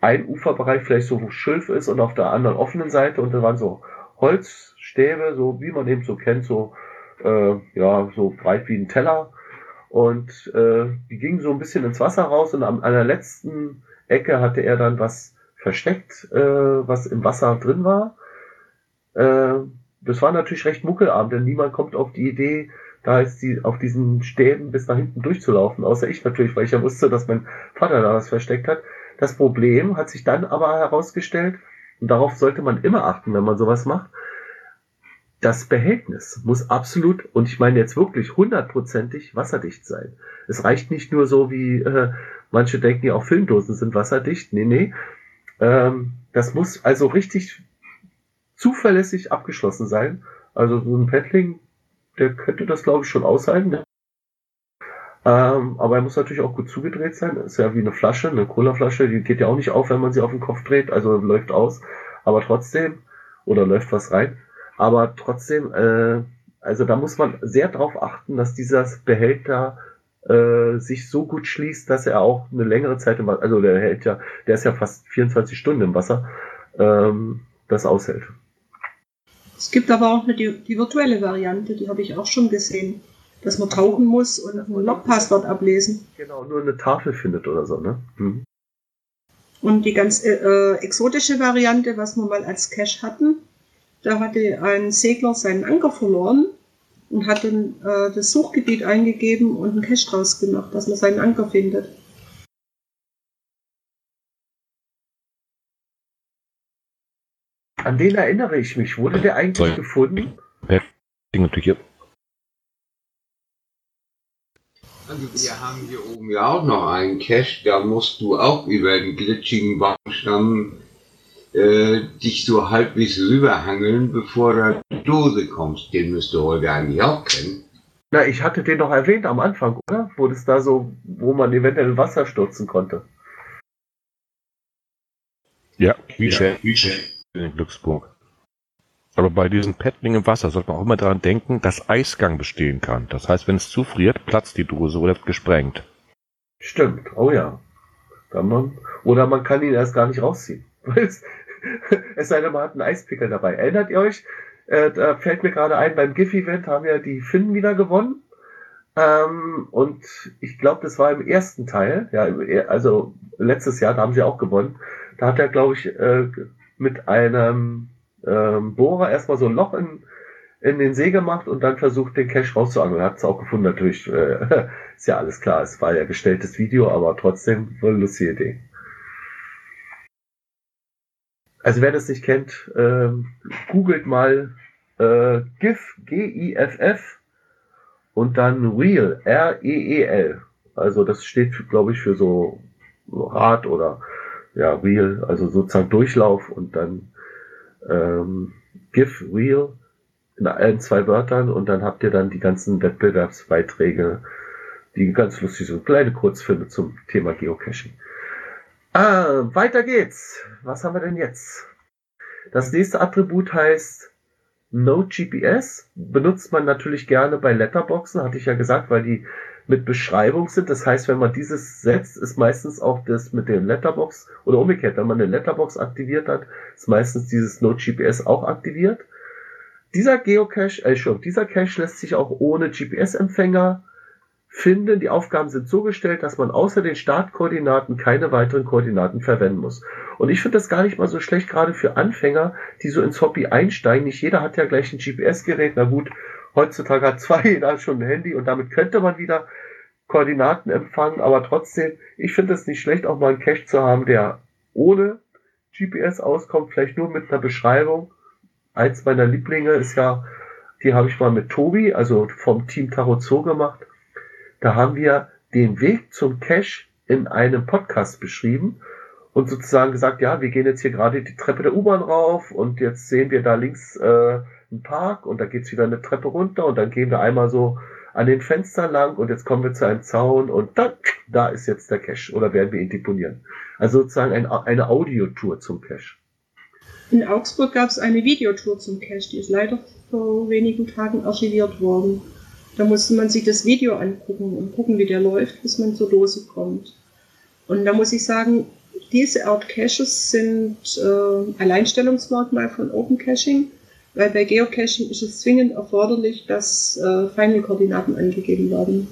einen Uferbereich, vielleicht so, wo Schilf ist und auf der anderen offenen Seite und da waren so Holzstäbe, so wie man eben so kennt, so äh, ja, so breit wie ein Teller. Und äh, die gingen so ein bisschen ins Wasser raus und an, an der letzten Ecke hatte er dann was versteckt, äh, was im Wasser drin war. Äh, das war natürlich recht muckelarm, denn niemand kommt auf die Idee, da ist die, auf diesen Stäben bis nach hinten durchzulaufen, außer ich natürlich, weil ich ja wusste, dass mein Vater da was versteckt hat. Das Problem hat sich dann aber herausgestellt, und darauf sollte man immer achten, wenn man sowas macht, das Behältnis muss absolut, und ich meine jetzt wirklich hundertprozentig wasserdicht sein. Es reicht nicht nur so, wie äh, manche denken ja auch Filmdosen sind wasserdicht. Nee, nee. Ähm, das muss also richtig zuverlässig abgeschlossen sein. Also so ein Paddling, der könnte das glaube ich schon aushalten. Ne? Ähm, aber er muss natürlich auch gut zugedreht sein. Ist ja wie eine Flasche, eine Colaflasche, die geht ja auch nicht auf, wenn man sie auf den Kopf dreht, also läuft aus. Aber trotzdem, oder läuft was rein. Aber trotzdem, äh, also da muss man sehr darauf achten, dass dieser Behälter äh, sich so gut schließt, dass er auch eine längere Zeit im Wasser, also der hält ja, der ist ja fast 24 Stunden im Wasser, ähm, das aushält. Es gibt aber auch eine, die, die virtuelle Variante, die habe ich auch schon gesehen, dass man tauchen muss und ein Logpasswort ablesen. Genau, nur eine Tafel findet oder so, ne? Mhm. Und die ganz äh, äh exotische Variante, was wir mal als Cache hatten, da hatte ein Segler seinen Anker verloren und hat dann äh, das Suchgebiet eingegeben und einen Cache draus gemacht, dass man seinen Anker findet. An den erinnere ich mich. Wurde der eigentlich Sorry. gefunden? natürlich. Also wir haben hier oben ja auch noch einen Cache, da musst du auch über den glitschigen Baumstamm äh, dich so halbwegs rüberhangeln, bevor du die Dose kommst. Den müsste heute eigentlich auch kennen. Na, ich hatte den doch erwähnt am Anfang, oder? Wo das da so, wo man eventuell Wasser stürzen konnte. Ja, wie schön, wie schön. In Glücksburg. Aber bei diesen Paddling im Wasser sollte man auch immer daran denken, dass Eisgang bestehen kann. Das heißt, wenn es zufriert, platzt die Dose oder wird gesprengt. Stimmt, oh ja. Man, oder man kann ihn erst gar nicht rausziehen. es sei denn, man hat einen Eispickel dabei. Erinnert ihr euch? Äh, da fällt mir gerade ein, beim GIF-Event haben ja die Finnen wieder gewonnen. Ähm, und ich glaube, das war im ersten Teil, ja, also letztes Jahr, da haben sie auch gewonnen. Da hat er, glaube ich, äh, mit einem ähm, Bohrer erstmal so ein Loch in, in den See gemacht und dann versucht, den Cash rauszuangeln. Hat es auch gefunden, natürlich. Äh, ist ja alles klar, es war ja gestelltes Video, aber trotzdem eine lustige Idee. Also wer das nicht kennt, ähm, googelt mal äh, GIF, G-I-F-F und dann Real, R-E-E-L. Also das steht, glaube ich, für so Rad oder ja, Real, also sozusagen Durchlauf und dann ähm, give real in allen zwei Wörtern und dann habt ihr dann die ganzen Wettbewerbsbeiträge, die ganz lustig sind. Kleine Kurzfilme zum Thema Geocaching. Ah, weiter geht's. Was haben wir denn jetzt? Das nächste Attribut heißt No GPS. Benutzt man natürlich gerne bei Letterboxen, hatte ich ja gesagt, weil die mit Beschreibung sind. Das heißt, wenn man dieses setzt, ist meistens auch das mit dem Letterbox oder umgekehrt, wenn man eine Letterbox aktiviert hat, ist meistens dieses No GPS auch aktiviert. Dieser Geocache, äh, schon, dieser Cache lässt sich auch ohne GPS-Empfänger finden. Die Aufgaben sind so gestellt, dass man außer den Startkoordinaten keine weiteren Koordinaten verwenden muss. Und ich finde das gar nicht mal so schlecht, gerade für Anfänger, die so ins Hobby einsteigen. Nicht jeder hat ja gleich ein GPS-Gerät. Na gut, heutzutage hat zwar jeder schon ein Handy und damit könnte man wieder Koordinaten empfangen, aber trotzdem, ich finde es nicht schlecht, auch mal einen Cache zu haben, der ohne GPS auskommt, vielleicht nur mit einer Beschreibung eins meiner Lieblinge ist ja, die habe ich mal mit Tobi, also vom Team Tarot Zoo gemacht. Da haben wir den Weg zum Cache in einem Podcast beschrieben und sozusagen gesagt, ja, wir gehen jetzt hier gerade die Treppe der U-Bahn rauf und jetzt sehen wir da links äh, einen Park und da geht's wieder eine Treppe runter und dann gehen wir einmal so an den Fenstern lang und jetzt kommen wir zu einem Zaun und da, da ist jetzt der Cache oder werden wir ihn deponieren. Also sozusagen ein, eine Audiotour zum Cache. In Augsburg gab es eine Videotour zum Cache, die ist leider vor wenigen Tagen archiviert worden. Da musste man sich das Video angucken und gucken, wie der läuft, bis man zur Dose kommt. Und da muss ich sagen, diese Art Caches sind äh, Alleinstellungsmerkmal von Open Caching, weil bei Geocaching ist es zwingend erforderlich, dass äh, Final-Koordinaten angegeben werden.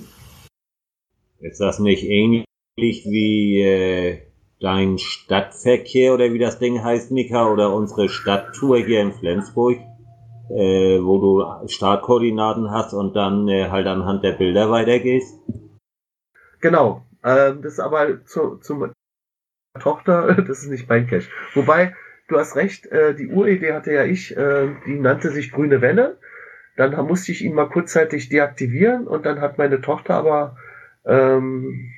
Ist das nicht ähnlich wie äh, dein Stadtverkehr oder wie das Ding heißt, Mika, oder unsere Stadttour hier in Flensburg, äh, wo du Startkoordinaten hast und dann äh, halt anhand der Bilder weitergehst? Genau. Ähm, das ist aber zu, zum Tochter, das ist nicht mein Cache. Wobei, du hast recht, äh, die Uridee hatte ja ich, äh, die nannte sich Grüne Welle. Dann musste ich ihn mal kurzzeitig deaktivieren und dann hat meine Tochter aber ähm,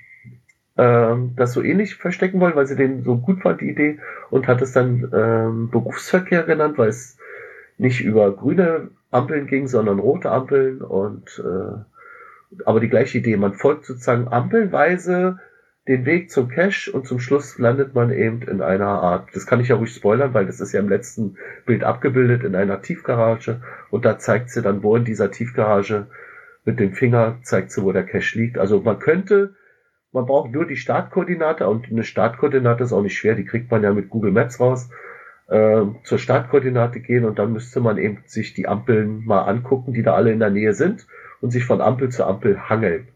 ähm, das so ähnlich verstecken wollen, weil sie den so gut fand, die Idee, und hat es dann ähm, Berufsverkehr genannt, weil es nicht über grüne Ampeln ging, sondern rote Ampeln und äh, aber die gleiche Idee. Man folgt sozusagen ampelweise den Weg zum Cache und zum Schluss landet man eben in einer Art, das kann ich ja ruhig spoilern, weil das ist ja im letzten Bild abgebildet, in einer Tiefgarage und da zeigt sie dann, wo in dieser Tiefgarage mit dem Finger zeigt sie, wo der Cache liegt. Also man könnte man braucht nur die Startkoordinate und eine Startkoordinate ist auch nicht schwer, die kriegt man ja mit Google Maps raus. Äh, zur Startkoordinate gehen und dann müsste man eben sich die Ampeln mal angucken, die da alle in der Nähe sind und sich von Ampel zu Ampel hangeln.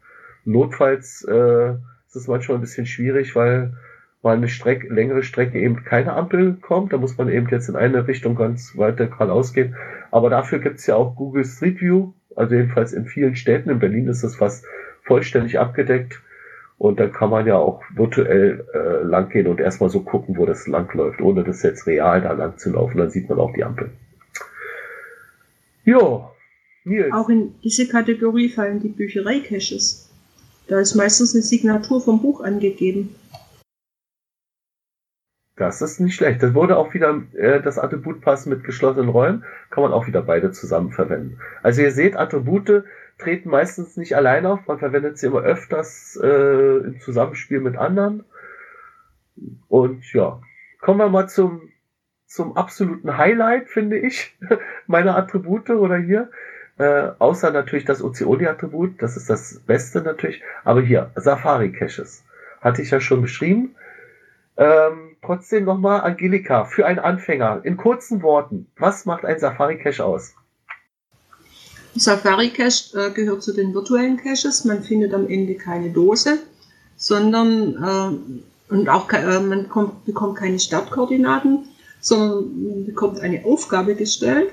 Notfalls äh, ist es manchmal ein bisschen schwierig, weil mal eine Strecke, längere Strecke eben keine Ampel kommt. Da muss man eben jetzt in eine Richtung ganz weiter geradeaus gehen. Aber dafür gibt es ja auch Google Street View. Also jedenfalls in vielen Städten. In Berlin ist das fast vollständig abgedeckt. Und dann kann man ja auch virtuell äh, langgehen und erstmal so gucken, wo das langläuft, ohne das jetzt real da lang zu laufen. Dann sieht man auch die Ampel. Jo, Nils. Auch in diese Kategorie fallen die Bücherei-Caches. Da ist meistens eine Signatur vom Buch angegeben. Das ist nicht schlecht. Das wurde auch wieder äh, das Attribut passen mit geschlossenen Räumen. Kann man auch wieder beide zusammen verwenden. Also ihr seht, Attribute treten meistens nicht allein auf, man verwendet sie immer öfters äh, im Zusammenspiel mit anderen. Und ja, kommen wir mal zum, zum absoluten Highlight, finde ich, meiner Attribute oder hier. Äh, außer natürlich das Oceoni-Attribut, das ist das Beste natürlich. Aber hier, Safari-Caches. Hatte ich ja schon beschrieben. Ähm, trotzdem nochmal, Angelika, für einen Anfänger, in kurzen Worten, was macht ein Safari-Cache aus? Safari Cache äh, gehört zu den virtuellen Caches. Man findet am Ende keine Dose, sondern äh, und auch äh, man kommt, bekommt keine Startkoordinaten, sondern bekommt eine Aufgabe gestellt.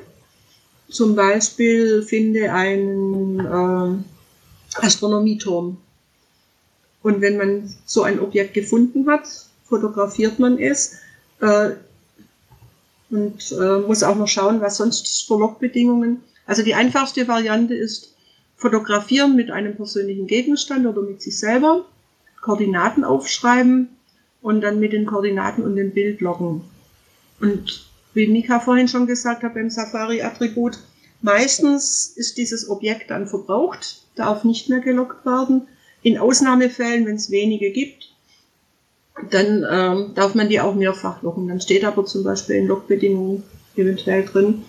Zum Beispiel finde einen äh, Astronomieturm. Und wenn man so ein Objekt gefunden hat, fotografiert man es äh, und äh, muss auch noch schauen, was sonst für Logbedingungen also die einfachste Variante ist fotografieren mit einem persönlichen Gegenstand oder mit sich selber, Koordinaten aufschreiben und dann mit den Koordinaten und dem Bild loggen. Und wie Mika vorhin schon gesagt hat beim Safari-Attribut, meistens ist dieses Objekt dann verbraucht, darf nicht mehr gelockt werden. In Ausnahmefällen, wenn es wenige gibt, dann ähm, darf man die auch mehrfach locken. Dann steht aber zum Beispiel in Lockbedingungen eventuell drin,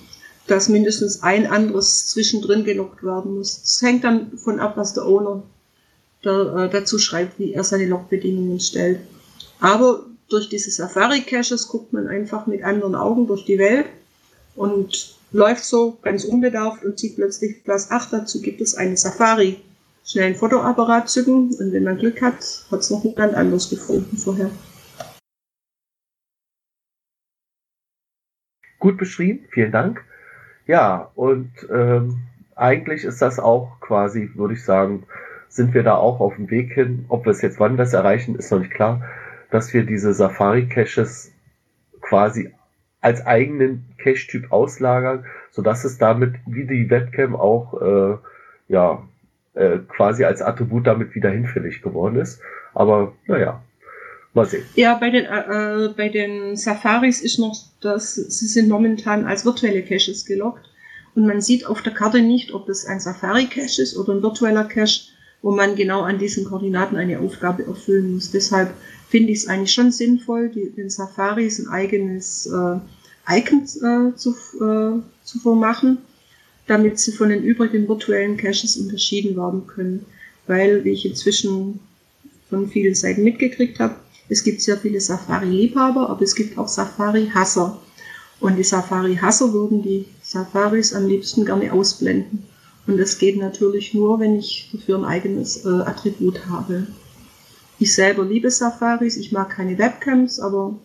dass mindestens ein anderes zwischendrin gelockt werden muss. Das hängt dann davon ab, was der Owner da, äh, dazu schreibt, wie er seine Logbedingungen stellt. Aber durch diese Safari-Caches guckt man einfach mit anderen Augen durch die Welt und läuft so ganz unbedarft und sieht plötzlich Platz 8, dazu gibt es eine Safari. Schnell ein Fotoapparat zücken und wenn man Glück hat, hat es noch niemand anders gefunden vorher. Gut beschrieben, vielen Dank. Ja, und ähm, eigentlich ist das auch quasi, würde ich sagen, sind wir da auch auf dem Weg hin. Ob wir es jetzt wann das erreichen, ist noch nicht klar, dass wir diese Safari-Caches quasi als eigenen Cache-Typ auslagern, sodass es damit wie die Webcam auch äh, ja äh, quasi als Attribut damit wieder hinfällig geworden ist. Aber naja, mal sehen. Ja, bei den, äh, bei den Safaris ist noch, dass sie sind momentan als virtuelle Caches gelockt und man sieht auf der Karte nicht, ob es ein Safari-Cache ist oder ein virtueller Cache wo man genau an diesen Koordinaten eine Aufgabe erfüllen muss. Deshalb finde ich es eigentlich schon sinnvoll, die, den Safaris ein eigenes äh, Icon äh, zu, äh, zu vermachen, damit sie von den übrigen virtuellen Caches unterschieden werden können. Weil, wie ich inzwischen von vielen Seiten mitgekriegt habe, es gibt sehr viele Safari-Liebhaber, aber es gibt auch Safari-Hasser. Und die Safari-Hasser würden die Safaris am liebsten gerne ausblenden. Und das geht natürlich nur, wenn ich dafür ein eigenes äh, Attribut habe. Ich selber liebe Safaris, ich mag keine Webcams, aber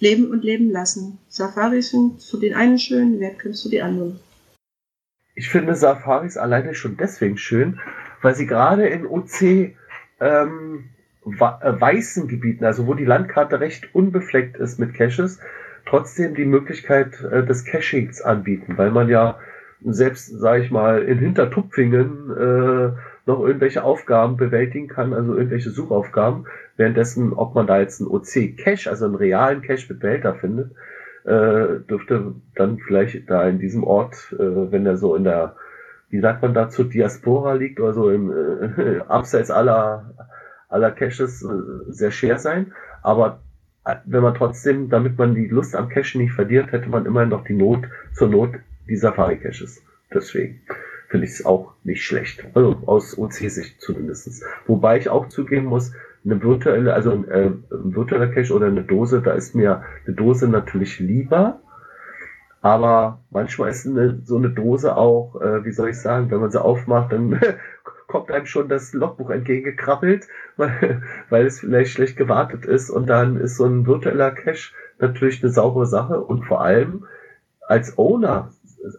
leben und leben lassen. Safaris sind für den einen schön, Webcams für die anderen. Ich finde Safaris alleine schon deswegen schön, weil sie gerade in OC ähm, äh, weißen Gebieten, also wo die Landkarte recht unbefleckt ist mit Caches, trotzdem die Möglichkeit äh, des Cachings anbieten, weil man ja selbst, sage ich mal, in Hintertupfingen äh, noch irgendwelche Aufgaben bewältigen kann, also irgendwelche Suchaufgaben, währenddessen, ob man da jetzt einen OC-Cache, also einen realen Cache mit Behälter findet, äh, dürfte dann vielleicht da in diesem Ort, äh, wenn er so in der, wie sagt man dazu, Diaspora liegt oder so im äh, abseits aller, aller Caches äh, sehr schwer sein. Aber äh, wenn man trotzdem, damit man die Lust am Cache nicht verliert, hätte man immerhin noch die Not zur Not die Safari-Caches. Deswegen finde ich es auch nicht schlecht. Also aus OC-Sicht zumindest. Wobei ich auch zugeben muss, eine virtuelle, also ein, äh, ein virtueller Cache oder eine Dose, da ist mir eine Dose natürlich lieber. Aber manchmal ist eine, so eine Dose auch, äh, wie soll ich sagen, wenn man sie aufmacht, dann kommt einem schon das Logbuch entgegengekrabbelt, weil, weil es vielleicht schlecht gewartet ist. Und dann ist so ein virtueller Cache natürlich eine saubere Sache. Und vor allem als Owner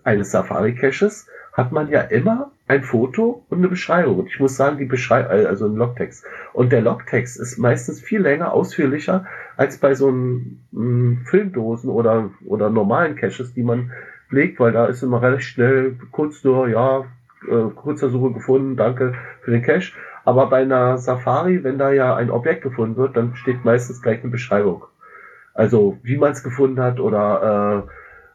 eines Safari-Caches hat man ja immer ein Foto und eine Beschreibung. Und ich muss sagen, die Beschreibung, also ein Logtext. Und der Logtext ist meistens viel länger, ausführlicher als bei so einem m, Filmdosen oder, oder normalen Caches, die man pflegt, weil da ist immer relativ schnell kurz nur, ja, äh, kurzer Suche gefunden, danke für den Cache. Aber bei einer Safari, wenn da ja ein Objekt gefunden wird, dann steht meistens gleich eine Beschreibung. Also wie man es gefunden hat oder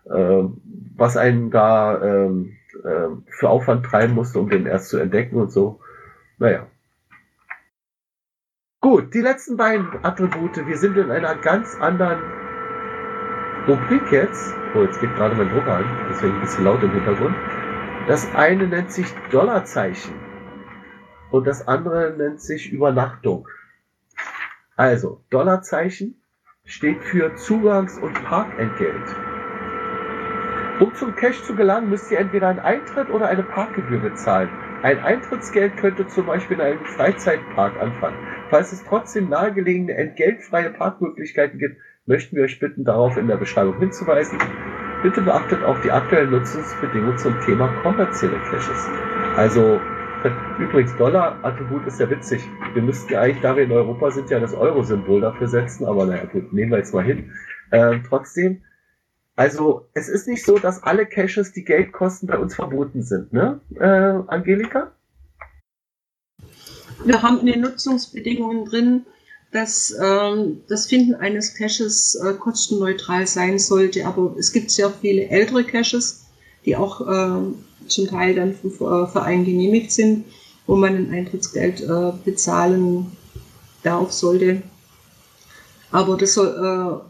äh, äh, was einen da ähm, äh, für Aufwand treiben musste, um den erst zu entdecken und so. Naja. Gut, die letzten beiden Attribute. Wir sind in einer ganz anderen Rubrik jetzt. Oh, jetzt geht gerade mein Drucker an, deswegen ein bisschen laut im Hintergrund. Das eine nennt sich Dollarzeichen und das andere nennt sich Übernachtung. Also, Dollarzeichen steht für Zugangs- und Parkentgelt. Um zum Cache zu gelangen, müsst ihr entweder einen Eintritt oder eine Parkgebühr bezahlen. Ein Eintrittsgeld könnte zum Beispiel in einem Freizeitpark anfangen. Falls es trotzdem nahegelegene entgeltfreie Parkmöglichkeiten gibt, möchten wir euch bitten, darauf in der Beschreibung hinzuweisen. Bitte beachtet auch die aktuellen Nutzungsbedingungen zum Thema kommerzielle Caches. Also, übrigens, Dollar-Attribut ist ja witzig. Wir müssten ja eigentlich, da wir in Europa sind, ja das Euro-Symbol dafür setzen, aber naja, gut, nehmen wir jetzt mal hin. Ähm, trotzdem, also es ist nicht so, dass alle Caches, die Geld kosten, bei uns verboten sind, ne, äh, Angelika? Wir haben in den Nutzungsbedingungen drin, dass ähm, das Finden eines Caches äh, kostenneutral sein sollte. Aber es gibt sehr viele ältere Caches, die auch äh, zum Teil dann vom äh, Verein genehmigt sind, wo man ein Eintrittsgeld äh, bezahlen darf, sollte. Aber das soll,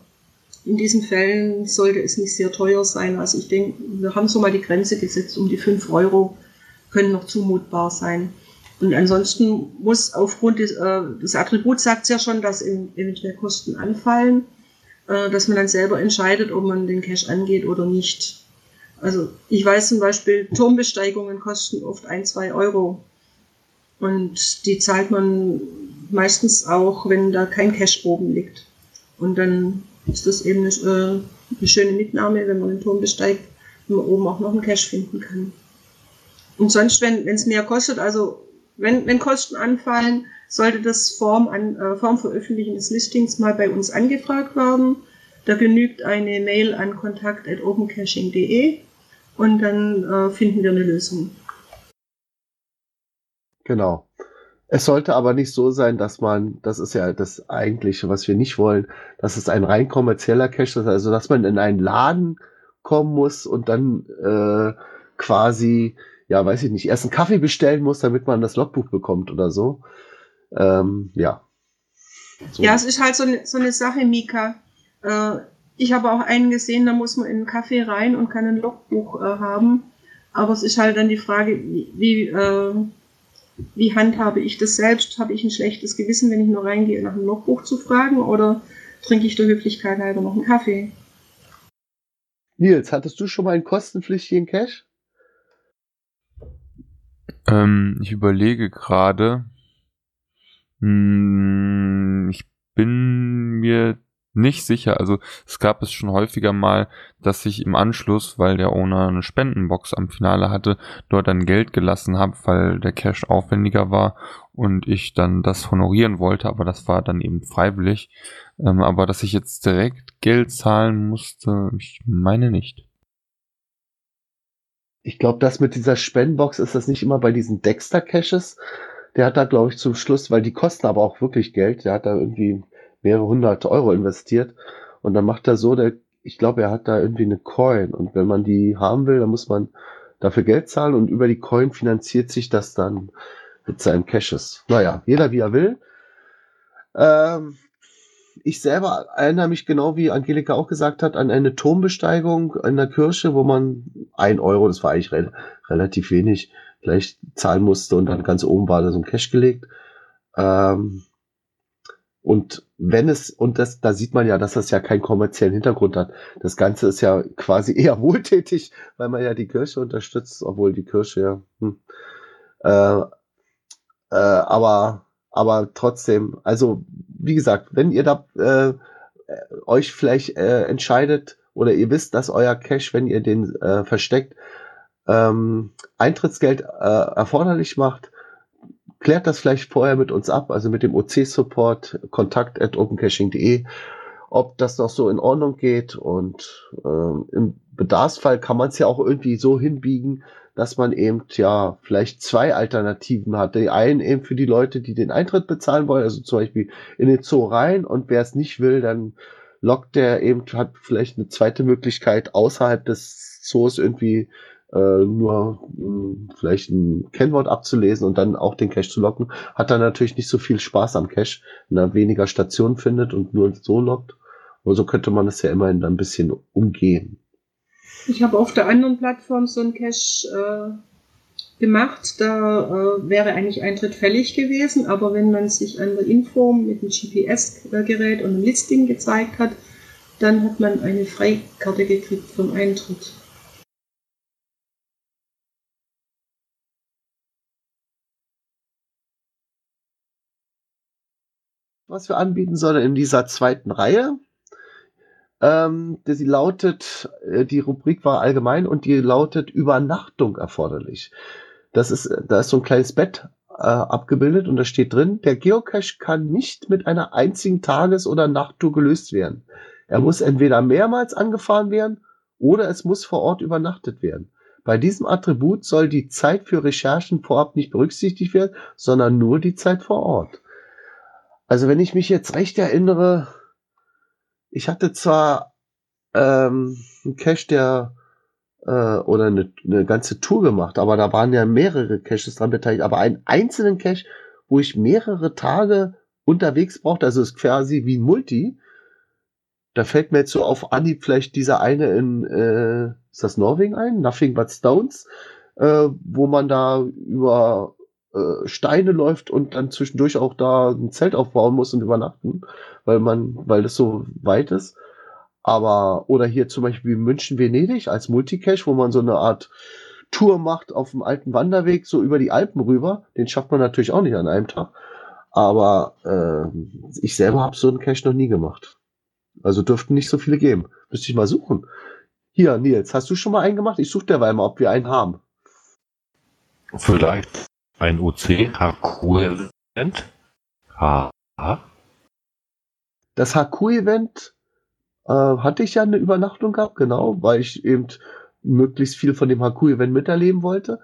äh, in diesen Fällen sollte es nicht sehr teuer sein. Also ich denke, wir haben so mal die Grenze gesetzt, um die 5 Euro können noch zumutbar sein. Und ansonsten muss aufgrund des, äh, des Attributs sagt es ja schon, dass eventuell Kosten anfallen, äh, dass man dann selber entscheidet, ob man den Cash angeht oder nicht. Also ich weiß zum Beispiel, Turmbesteigungen kosten oft ein, zwei Euro. Und die zahlt man meistens auch, wenn da kein Cash oben liegt. Und dann ist das eben eine, äh, eine schöne Mitnahme, wenn man den Turm besteigt, wenn man oben auch noch einen Cash finden kann. Und sonst, wenn es mehr kostet, also wenn, wenn Kosten anfallen, sollte das Form, an, äh, Form Veröffentlichen des Listings mal bei uns angefragt werden. Da genügt eine Mail an kontakt.opencaching.de und dann äh, finden wir eine Lösung. Genau. Es sollte aber nicht so sein, dass man, das ist ja das eigentliche, was wir nicht wollen, dass es ein rein kommerzieller Cache ist, also dass man in einen Laden kommen muss und dann äh, quasi ja, weiß ich nicht, erst einen Kaffee bestellen muss, damit man das Logbuch bekommt oder so. Ähm, ja. So. Ja, es ist halt so, ne, so eine Sache, Mika. Äh, ich habe auch einen gesehen, da muss man in einen Kaffee rein und kann ein Logbuch äh, haben. Aber es ist halt dann die Frage, wie, wie, äh, wie handhabe ich das selbst? Habe ich ein schlechtes Gewissen, wenn ich nur reingehe, nach einem Logbuch zu fragen? Oder trinke ich der Höflichkeit halber noch einen Kaffee? Nils, hattest du schon mal einen kostenpflichtigen Cash? Ähm, ich überlege gerade. Hm, ich bin mir nicht sicher. Also es gab es schon häufiger mal, dass ich im Anschluss, weil der Owner eine Spendenbox am Finale hatte, dort dann Geld gelassen habe, weil der Cash aufwendiger war und ich dann das honorieren wollte, aber das war dann eben freiwillig. Ähm, aber dass ich jetzt direkt Geld zahlen musste, ich meine nicht ich glaube, das mit dieser Spendenbox ist das nicht immer bei diesen Dexter-Caches. Der hat da, glaube ich, zum Schluss, weil die kosten aber auch wirklich Geld, der hat da irgendwie mehrere hundert Euro investiert. Und dann macht er so, der, ich glaube, er hat da irgendwie eine Coin. Und wenn man die haben will, dann muss man dafür Geld zahlen und über die Coin finanziert sich das dann mit seinen Caches. Naja, jeder wie er will. Ähm, ich selber erinnere mich genau wie Angelika auch gesagt hat an eine Turmbesteigung in der Kirche, wo man ein Euro, das war eigentlich re relativ wenig, gleich zahlen musste und dann ganz oben war da so ein Cash gelegt. Ähm, und wenn es, und das, da sieht man ja, dass das ja keinen kommerziellen Hintergrund hat. Das Ganze ist ja quasi eher wohltätig, weil man ja die Kirche unterstützt, obwohl die Kirche ja, hm, äh, äh, aber, aber trotzdem, also wie gesagt, wenn ihr da äh, euch vielleicht äh, entscheidet oder ihr wisst, dass euer Cash, wenn ihr den äh, versteckt, ähm, Eintrittsgeld äh, erforderlich macht, klärt das vielleicht vorher mit uns ab, also mit dem OC-Support, kontakt at opencaching.de, ob das noch so in Ordnung geht. Und äh, im Bedarfsfall kann man es ja auch irgendwie so hinbiegen, dass man eben ja vielleicht zwei Alternativen hat. Die einen eben für die Leute, die den Eintritt bezahlen wollen, also zum Beispiel in den Zoo rein und wer es nicht will, dann lockt der eben, hat vielleicht eine zweite Möglichkeit außerhalb des Zoos irgendwie äh, nur mh, hm, vielleicht ein Kennwort abzulesen und dann auch den Cache zu locken, hat dann natürlich nicht so viel Spaß am Cache, wenn er weniger Stationen findet und nur so lockt. Aber so könnte man es ja immerhin dann ein bisschen umgehen. Ich habe auf der anderen Plattform so einen Cache äh, gemacht. Da äh, wäre eigentlich Eintritt fällig gewesen, aber wenn man sich an der Inform mit dem GPS-Gerät und einem Listing gezeigt hat, dann hat man eine Freikarte gekriegt vom Eintritt. Was wir anbieten sollen in dieser zweiten Reihe, ähm, die lautet, äh, die Rubrik war allgemein und die lautet Übernachtung erforderlich. Das ist, da ist so ein kleines Bett äh, abgebildet und da steht drin, der Geocache kann nicht mit einer einzigen Tages- oder Nachttour gelöst werden. Er muss entweder mehrmals angefahren werden oder es muss vor Ort übernachtet werden. Bei diesem Attribut soll die Zeit für Recherchen vorab nicht berücksichtigt werden, sondern nur die Zeit vor Ort. Also wenn ich mich jetzt recht erinnere, ich hatte zwar ähm, einen Cache, der äh, oder eine, eine ganze Tour gemacht, aber da waren ja mehrere Caches dran beteiligt, aber einen einzelnen Cache, wo ich mehrere Tage unterwegs brauchte, also ist quasi wie ein Multi. Da fällt mir jetzt so auf Anhieb vielleicht dieser eine in, äh, ist das Norwegen ein? Nothing but Stones, äh, wo man da über äh, Steine läuft und dann zwischendurch auch da ein Zelt aufbauen muss und übernachten, weil man, weil das so weit ist. Aber, oder hier zum Beispiel München-Venedig als Multicache, wo man so eine Art Tour macht auf dem alten Wanderweg, so über die Alpen rüber. Den schafft man natürlich auch nicht an einem Tag. Aber äh, ich selber habe so einen Cache noch nie gemacht. Also dürften nicht so viele geben. Müsste ich mal suchen. Hier, Nils, hast du schon mal einen gemacht? Ich suche derweil mal, ob wir einen haben. Vielleicht ein OC-HQ-Event. Ha. Das HQ-Event äh, hatte ich ja eine Übernachtung gehabt, genau, weil ich eben möglichst viel von dem HQ-Event miterleben wollte.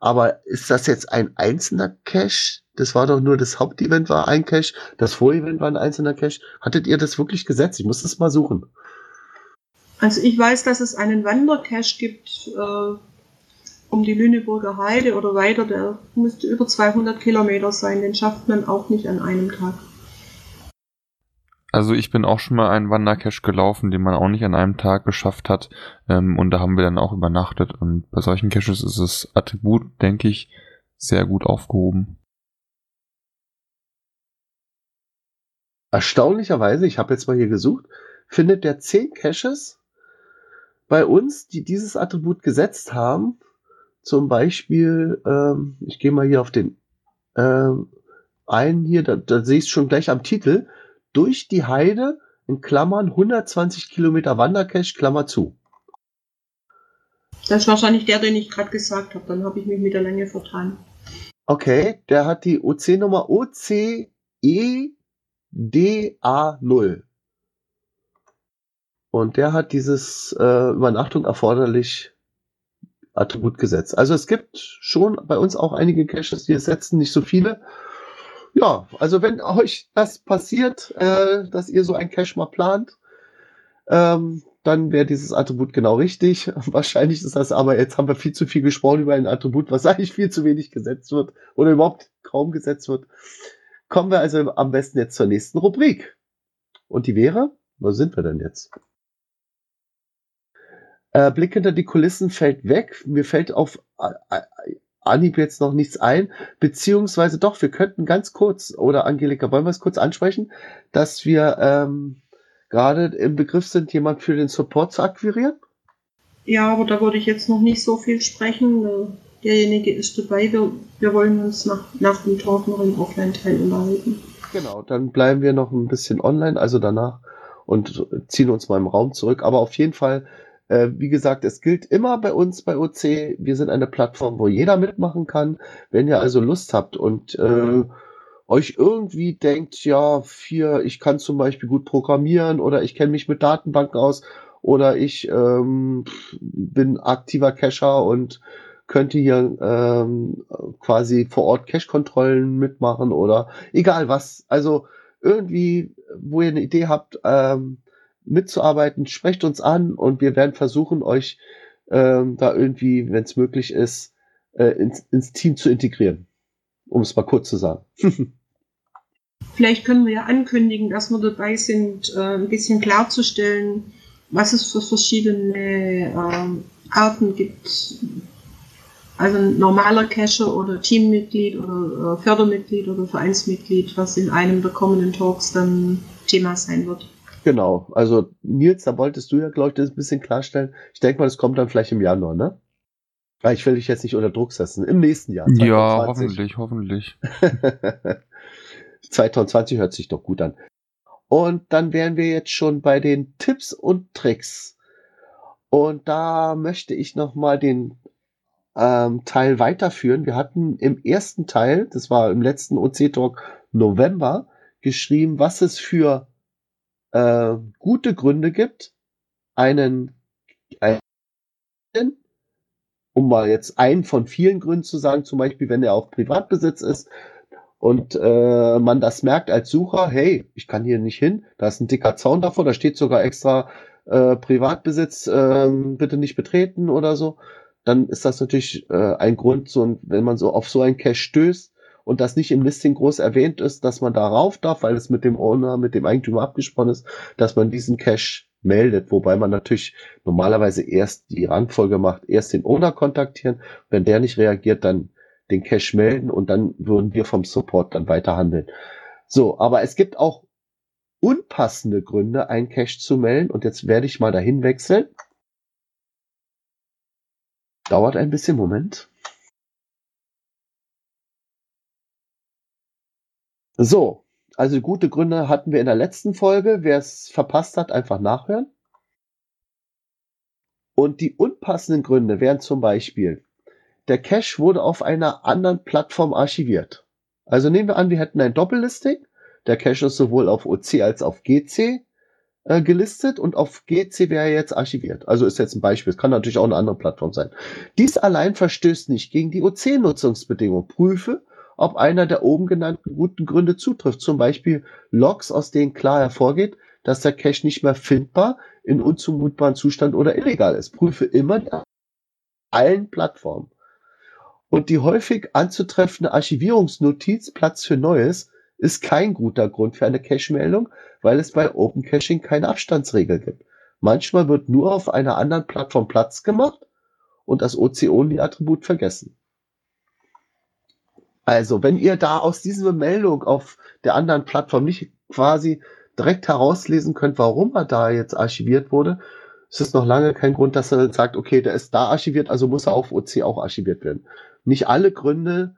Aber ist das jetzt ein einzelner Cache? Das war doch nur das Hauptevent war ein Cache, das Vorevent war ein einzelner Cache. Hattet ihr das wirklich gesetzt? Ich muss das mal suchen. Also ich weiß, dass es einen Wandercache gibt äh, um die Lüneburger Heide oder weiter. Der müsste über 200 Kilometer sein. Den schafft man auch nicht an einem Tag. Also ich bin auch schon mal einen Wandercache gelaufen, den man auch nicht an einem Tag geschafft hat. Ähm, und da haben wir dann auch übernachtet. Und bei solchen Caches ist das Attribut, denke ich, sehr gut aufgehoben. Erstaunlicherweise, ich habe jetzt mal hier gesucht, findet der 10 Caches bei uns, die dieses Attribut gesetzt haben. Zum Beispiel, ähm, ich gehe mal hier auf den ähm, einen hier, da, da sehe ich es schon gleich am Titel durch die Heide in Klammern 120 Kilometer Wandercache, Klammer zu. Das ist wahrscheinlich der, den ich gerade gesagt habe. Dann habe ich mich mit der Länge vertan. Okay, der hat die OC-Nummer OCEDA0. Und der hat dieses äh, Übernachtung erforderlich Attribut gesetzt. Also es gibt schon bei uns auch einige Caches, die es setzen, nicht so viele ja, also wenn euch das passiert, äh, dass ihr so ein Cache mal plant, ähm, dann wäre dieses Attribut genau richtig. Wahrscheinlich ist das aber, jetzt haben wir viel zu viel gesprochen über ein Attribut, was eigentlich viel zu wenig gesetzt wird oder überhaupt kaum gesetzt wird. Kommen wir also am besten jetzt zur nächsten Rubrik. Und die wäre, wo sind wir denn jetzt? Äh, Blick hinter die Kulissen fällt weg. Mir fällt auf äh, Anhieb jetzt noch nichts ein, beziehungsweise doch, wir könnten ganz kurz, oder Angelika, wollen wir es kurz ansprechen, dass wir ähm, gerade im Begriff sind, jemand für den Support zu akquirieren? Ja, aber da würde ich jetzt noch nicht so viel sprechen. Derjenige ist dabei. Wir, wir wollen uns nach, nach dem Talk noch im Offline-Teil unterhalten. Genau, dann bleiben wir noch ein bisschen online, also danach und ziehen uns mal im Raum zurück. Aber auf jeden Fall äh, wie gesagt, es gilt immer bei uns bei OC, wir sind eine Plattform, wo jeder mitmachen kann. Wenn ihr also Lust habt und äh, euch irgendwie denkt, ja, hier, ich kann zum Beispiel gut programmieren oder ich kenne mich mit Datenbanken aus oder ich ähm, bin aktiver Cacher und könnte hier ähm, quasi vor Ort Cache-Kontrollen mitmachen oder egal was. Also irgendwie, wo ihr eine Idee habt, ähm, mitzuarbeiten, sprecht uns an und wir werden versuchen, euch ähm, da irgendwie, wenn es möglich ist, äh, ins, ins Team zu integrieren. Um es mal kurz zu sagen. Vielleicht können wir ja ankündigen, dass wir dabei sind, äh, ein bisschen klarzustellen, was es für verschiedene äh, Arten gibt. Also ein normaler Cacher oder Teammitglied oder äh, Fördermitglied oder Vereinsmitglied, was in einem der kommenden Talks dann Thema sein wird. Genau, also Nils, da wolltest du ja, glaube ich, das ein bisschen klarstellen. Ich denke mal, das kommt dann vielleicht im Januar, ne? Ja, ich will dich jetzt nicht unter Druck setzen. Im nächsten Jahr. 2020. Ja, hoffentlich, hoffentlich. 2020 hört sich doch gut an. Und dann wären wir jetzt schon bei den Tipps und Tricks. Und da möchte ich nochmal den ähm, Teil weiterführen. Wir hatten im ersten Teil, das war im letzten OC-Talk November, geschrieben, was es für äh, gute Gründe gibt, einen, einen, um mal jetzt einen von vielen Gründen zu sagen, zum Beispiel, wenn er auf Privatbesitz ist, und äh, man das merkt als Sucher, hey, ich kann hier nicht hin, da ist ein dicker Zaun davor, da steht sogar extra äh, Privatbesitz, äh, bitte nicht betreten oder so, dann ist das natürlich äh, ein Grund, so, wenn man so auf so ein Cache stößt und das nicht im Listing groß erwähnt ist, dass man darauf darf, weil es mit dem Owner, mit dem Eigentümer abgesprochen ist, dass man diesen Cache meldet, wobei man natürlich normalerweise erst die Rangfolge macht, erst den Owner kontaktieren, wenn der nicht reagiert, dann den Cache melden und dann würden wir vom Support dann weiter handeln. So, aber es gibt auch unpassende Gründe, einen Cache zu melden und jetzt werde ich mal dahin wechseln. Dauert ein bisschen, Moment. So, also gute Gründe hatten wir in der letzten Folge. Wer es verpasst hat, einfach nachhören. Und die unpassenden Gründe wären zum Beispiel, der Cache wurde auf einer anderen Plattform archiviert. Also nehmen wir an, wir hätten ein Doppellisting. Der Cache ist sowohl auf OC als auch auf GC äh, gelistet und auf GC wäre er jetzt archiviert. Also ist jetzt ein Beispiel. Es kann natürlich auch eine andere Plattform sein. Dies allein verstößt nicht gegen die OC-Nutzungsbedingungen. Prüfe, ob einer der oben genannten guten Gründe zutrifft. Zum Beispiel Logs, aus denen klar hervorgeht, dass der Cache nicht mehr findbar, in unzumutbaren Zustand oder illegal ist. Prüfe immer allen Plattformen. Und die häufig anzutreffende Archivierungsnotiz Platz für Neues ist kein guter Grund für eine Cache-Meldung, weil es bei Open Caching keine Abstandsregel gibt. Manchmal wird nur auf einer anderen Plattform Platz gemacht und das OC-Only-Attribut vergessen. Also, wenn ihr da aus dieser Meldung auf der anderen Plattform nicht quasi direkt herauslesen könnt, warum er da jetzt archiviert wurde, ist es noch lange kein Grund, dass er sagt, okay, der ist da archiviert, also muss er auf OC auch archiviert werden nicht alle Gründe,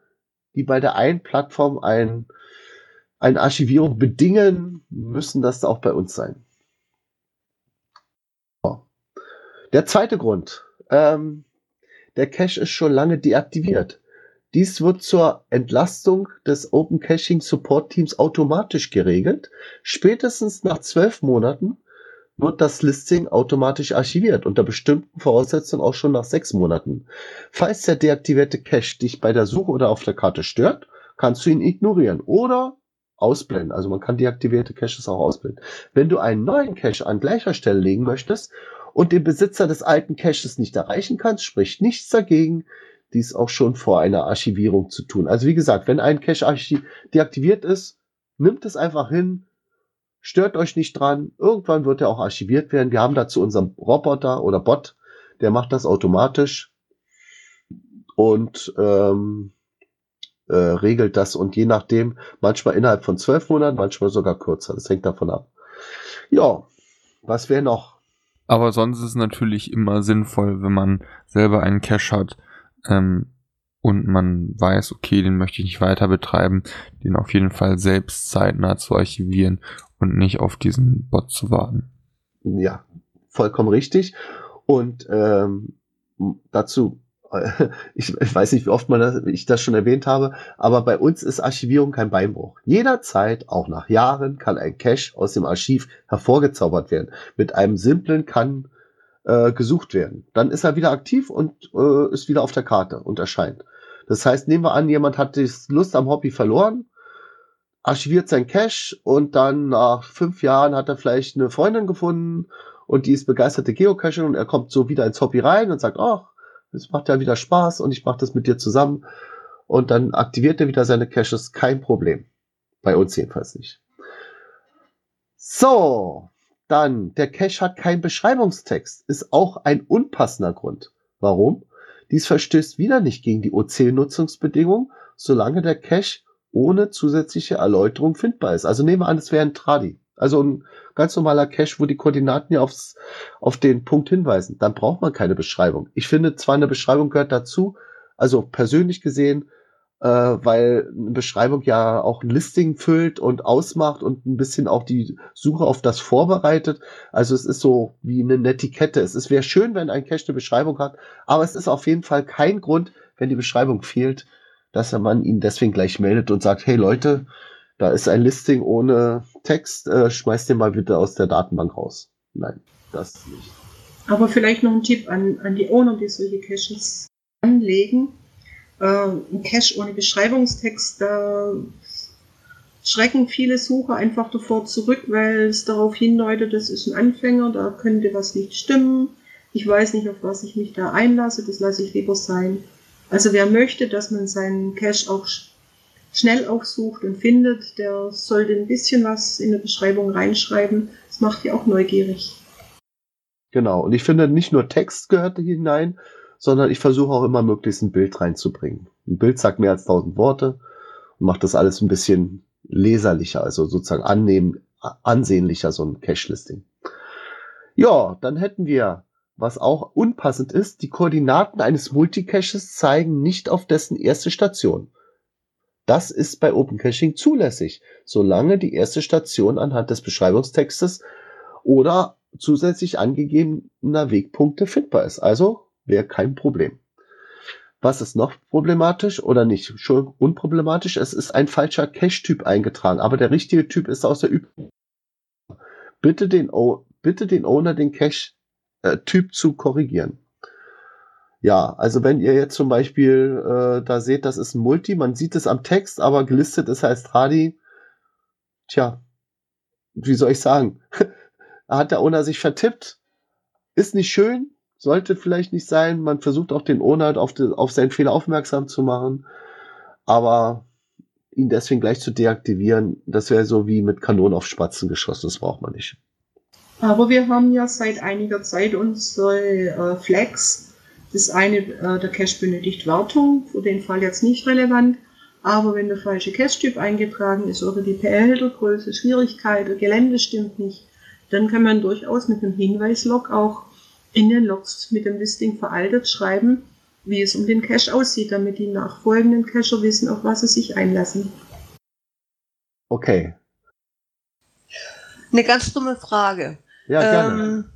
die bei der einen Plattform ein, eine Archivierung bedingen, müssen das auch bei uns sein. Der zweite Grund. Ähm, der Cache ist schon lange deaktiviert. Dies wird zur Entlastung des Open Caching Support Teams automatisch geregelt. Spätestens nach zwölf Monaten wird das Listing automatisch archiviert, unter bestimmten Voraussetzungen auch schon nach sechs Monaten. Falls der deaktivierte Cache dich bei der Suche oder auf der Karte stört, kannst du ihn ignorieren oder ausblenden. Also man kann deaktivierte Caches auch ausblenden. Wenn du einen neuen Cache an gleicher Stelle legen möchtest und den Besitzer des alten Caches nicht erreichen kannst, spricht nichts dagegen, dies auch schon vor einer Archivierung zu tun. Also wie gesagt, wenn ein Cache deaktiviert ist, nimmt es einfach hin, Stört euch nicht dran. Irgendwann wird er auch archiviert werden. Wir haben dazu unseren Roboter oder Bot, der macht das automatisch und ähm, äh, regelt das und je nachdem, manchmal innerhalb von zwölf Monaten, manchmal sogar kürzer. Das hängt davon ab. Ja, was wäre noch? Aber sonst ist es natürlich immer sinnvoll, wenn man selber einen Cache hat ähm, und man weiß, okay, den möchte ich nicht weiter betreiben, den auf jeden Fall selbst zeitnah zu archivieren und nicht auf diesen Bot zu warten. Ja, vollkommen richtig. Und ähm, dazu, ich, weiß nicht, wie oft man das, ich das schon erwähnt habe, aber bei uns ist Archivierung kein Beinbruch. Jederzeit, auch nach Jahren, kann ein Cache aus dem Archiv hervorgezaubert werden. Mit einem simplen kann äh, gesucht werden. Dann ist er wieder aktiv und äh, ist wieder auf der Karte und erscheint. Das heißt, nehmen wir an, jemand hat die Lust am Hobby verloren archiviert sein Cache und dann nach fünf Jahren hat er vielleicht eine Freundin gefunden und die ist begeisterte Geocaching und er kommt so wieder ins Hobby rein und sagt, ach, es macht ja wieder Spaß und ich mache das mit dir zusammen und dann aktiviert er wieder seine Caches, kein Problem. Bei uns jedenfalls nicht. So, dann, der Cache hat keinen Beschreibungstext, ist auch ein unpassender Grund. Warum? Dies verstößt wieder nicht gegen die OC-Nutzungsbedingungen, solange der Cache ohne zusätzliche Erläuterung findbar ist. Also nehmen wir an, es wäre ein Tradi. Also ein ganz normaler Cache, wo die Koordinaten ja aufs, auf den Punkt hinweisen. Dann braucht man keine Beschreibung. Ich finde zwar eine Beschreibung gehört dazu, also persönlich gesehen, äh, weil eine Beschreibung ja auch ein Listing füllt und ausmacht und ein bisschen auch die Suche auf das vorbereitet. Also es ist so wie eine Netiquette. Es wäre schön, wenn ein Cache eine Beschreibung hat, aber es ist auf jeden Fall kein Grund, wenn die Beschreibung fehlt, dass man ihn deswegen gleich meldet und sagt, hey Leute, da ist ein Listing ohne Text, äh, schmeißt den mal bitte aus der Datenbank raus. Nein, das nicht. Aber vielleicht noch ein Tipp an, an die Owner, die solche Caches anlegen. Äh, ein Cache ohne Beschreibungstext, da schrecken viele Sucher einfach davor zurück, weil es darauf hindeutet, das ist ein Anfänger, da könnte was nicht stimmen. Ich weiß nicht, auf was ich mich da einlasse, das lasse ich lieber sein. Also wer möchte, dass man seinen Cache auch schnell aufsucht und findet, der sollte ein bisschen was in der Beschreibung reinschreiben. Das macht ja auch neugierig. Genau. Und ich finde, nicht nur Text gehört hinein, sondern ich versuche auch immer möglichst ein Bild reinzubringen. Ein Bild sagt mehr als tausend Worte und macht das alles ein bisschen leserlicher, also sozusagen annehmen, ansehnlicher, so ein Cache-Listing. Ja, dann hätten wir, was auch unpassend ist, die Koordinaten eines Multicaches zeigen nicht auf dessen erste Station. Das ist bei Open Caching zulässig, solange die erste Station anhand des Beschreibungstextes oder zusätzlich angegebener Wegpunkte findbar ist. Also wäre kein Problem. Was ist noch problematisch oder nicht? Schon unproblematisch. Es ist ein falscher Cache-Typ eingetragen, aber der richtige Typ ist aus der Übung. Bitte den, o bitte den Owner den Cache-Typ äh, zu korrigieren. Ja, also wenn ihr jetzt zum Beispiel äh, da seht, das ist ein Multi, man sieht es am Text, aber gelistet ist heißt Hadi. Tja, wie soll ich sagen? hat der Owner sich vertippt. Ist nicht schön, sollte vielleicht nicht sein. Man versucht auch den Owner auf, die, auf seinen Fehler aufmerksam zu machen. Aber ihn deswegen gleich zu deaktivieren, das wäre so wie mit Kanonen auf Spatzen geschossen. Das braucht man nicht. Aber wir haben ja seit einiger Zeit unsere äh, Flags. Das eine, äh, der Cache benötigt Wartung, für den Fall jetzt nicht relevant. Aber wenn der falsche Cache-Typ eingetragen ist oder die PL-Größe, Schwierigkeit, der Gelände stimmt nicht, dann kann man durchaus mit einem Hinweislog auch in den Logs mit dem Listing veraltet schreiben, wie es um den Cache aussieht, damit die nachfolgenden Cacher wissen, auf was sie sich einlassen. Okay. Eine ganz dumme Frage. Ja, gerne. Ähm,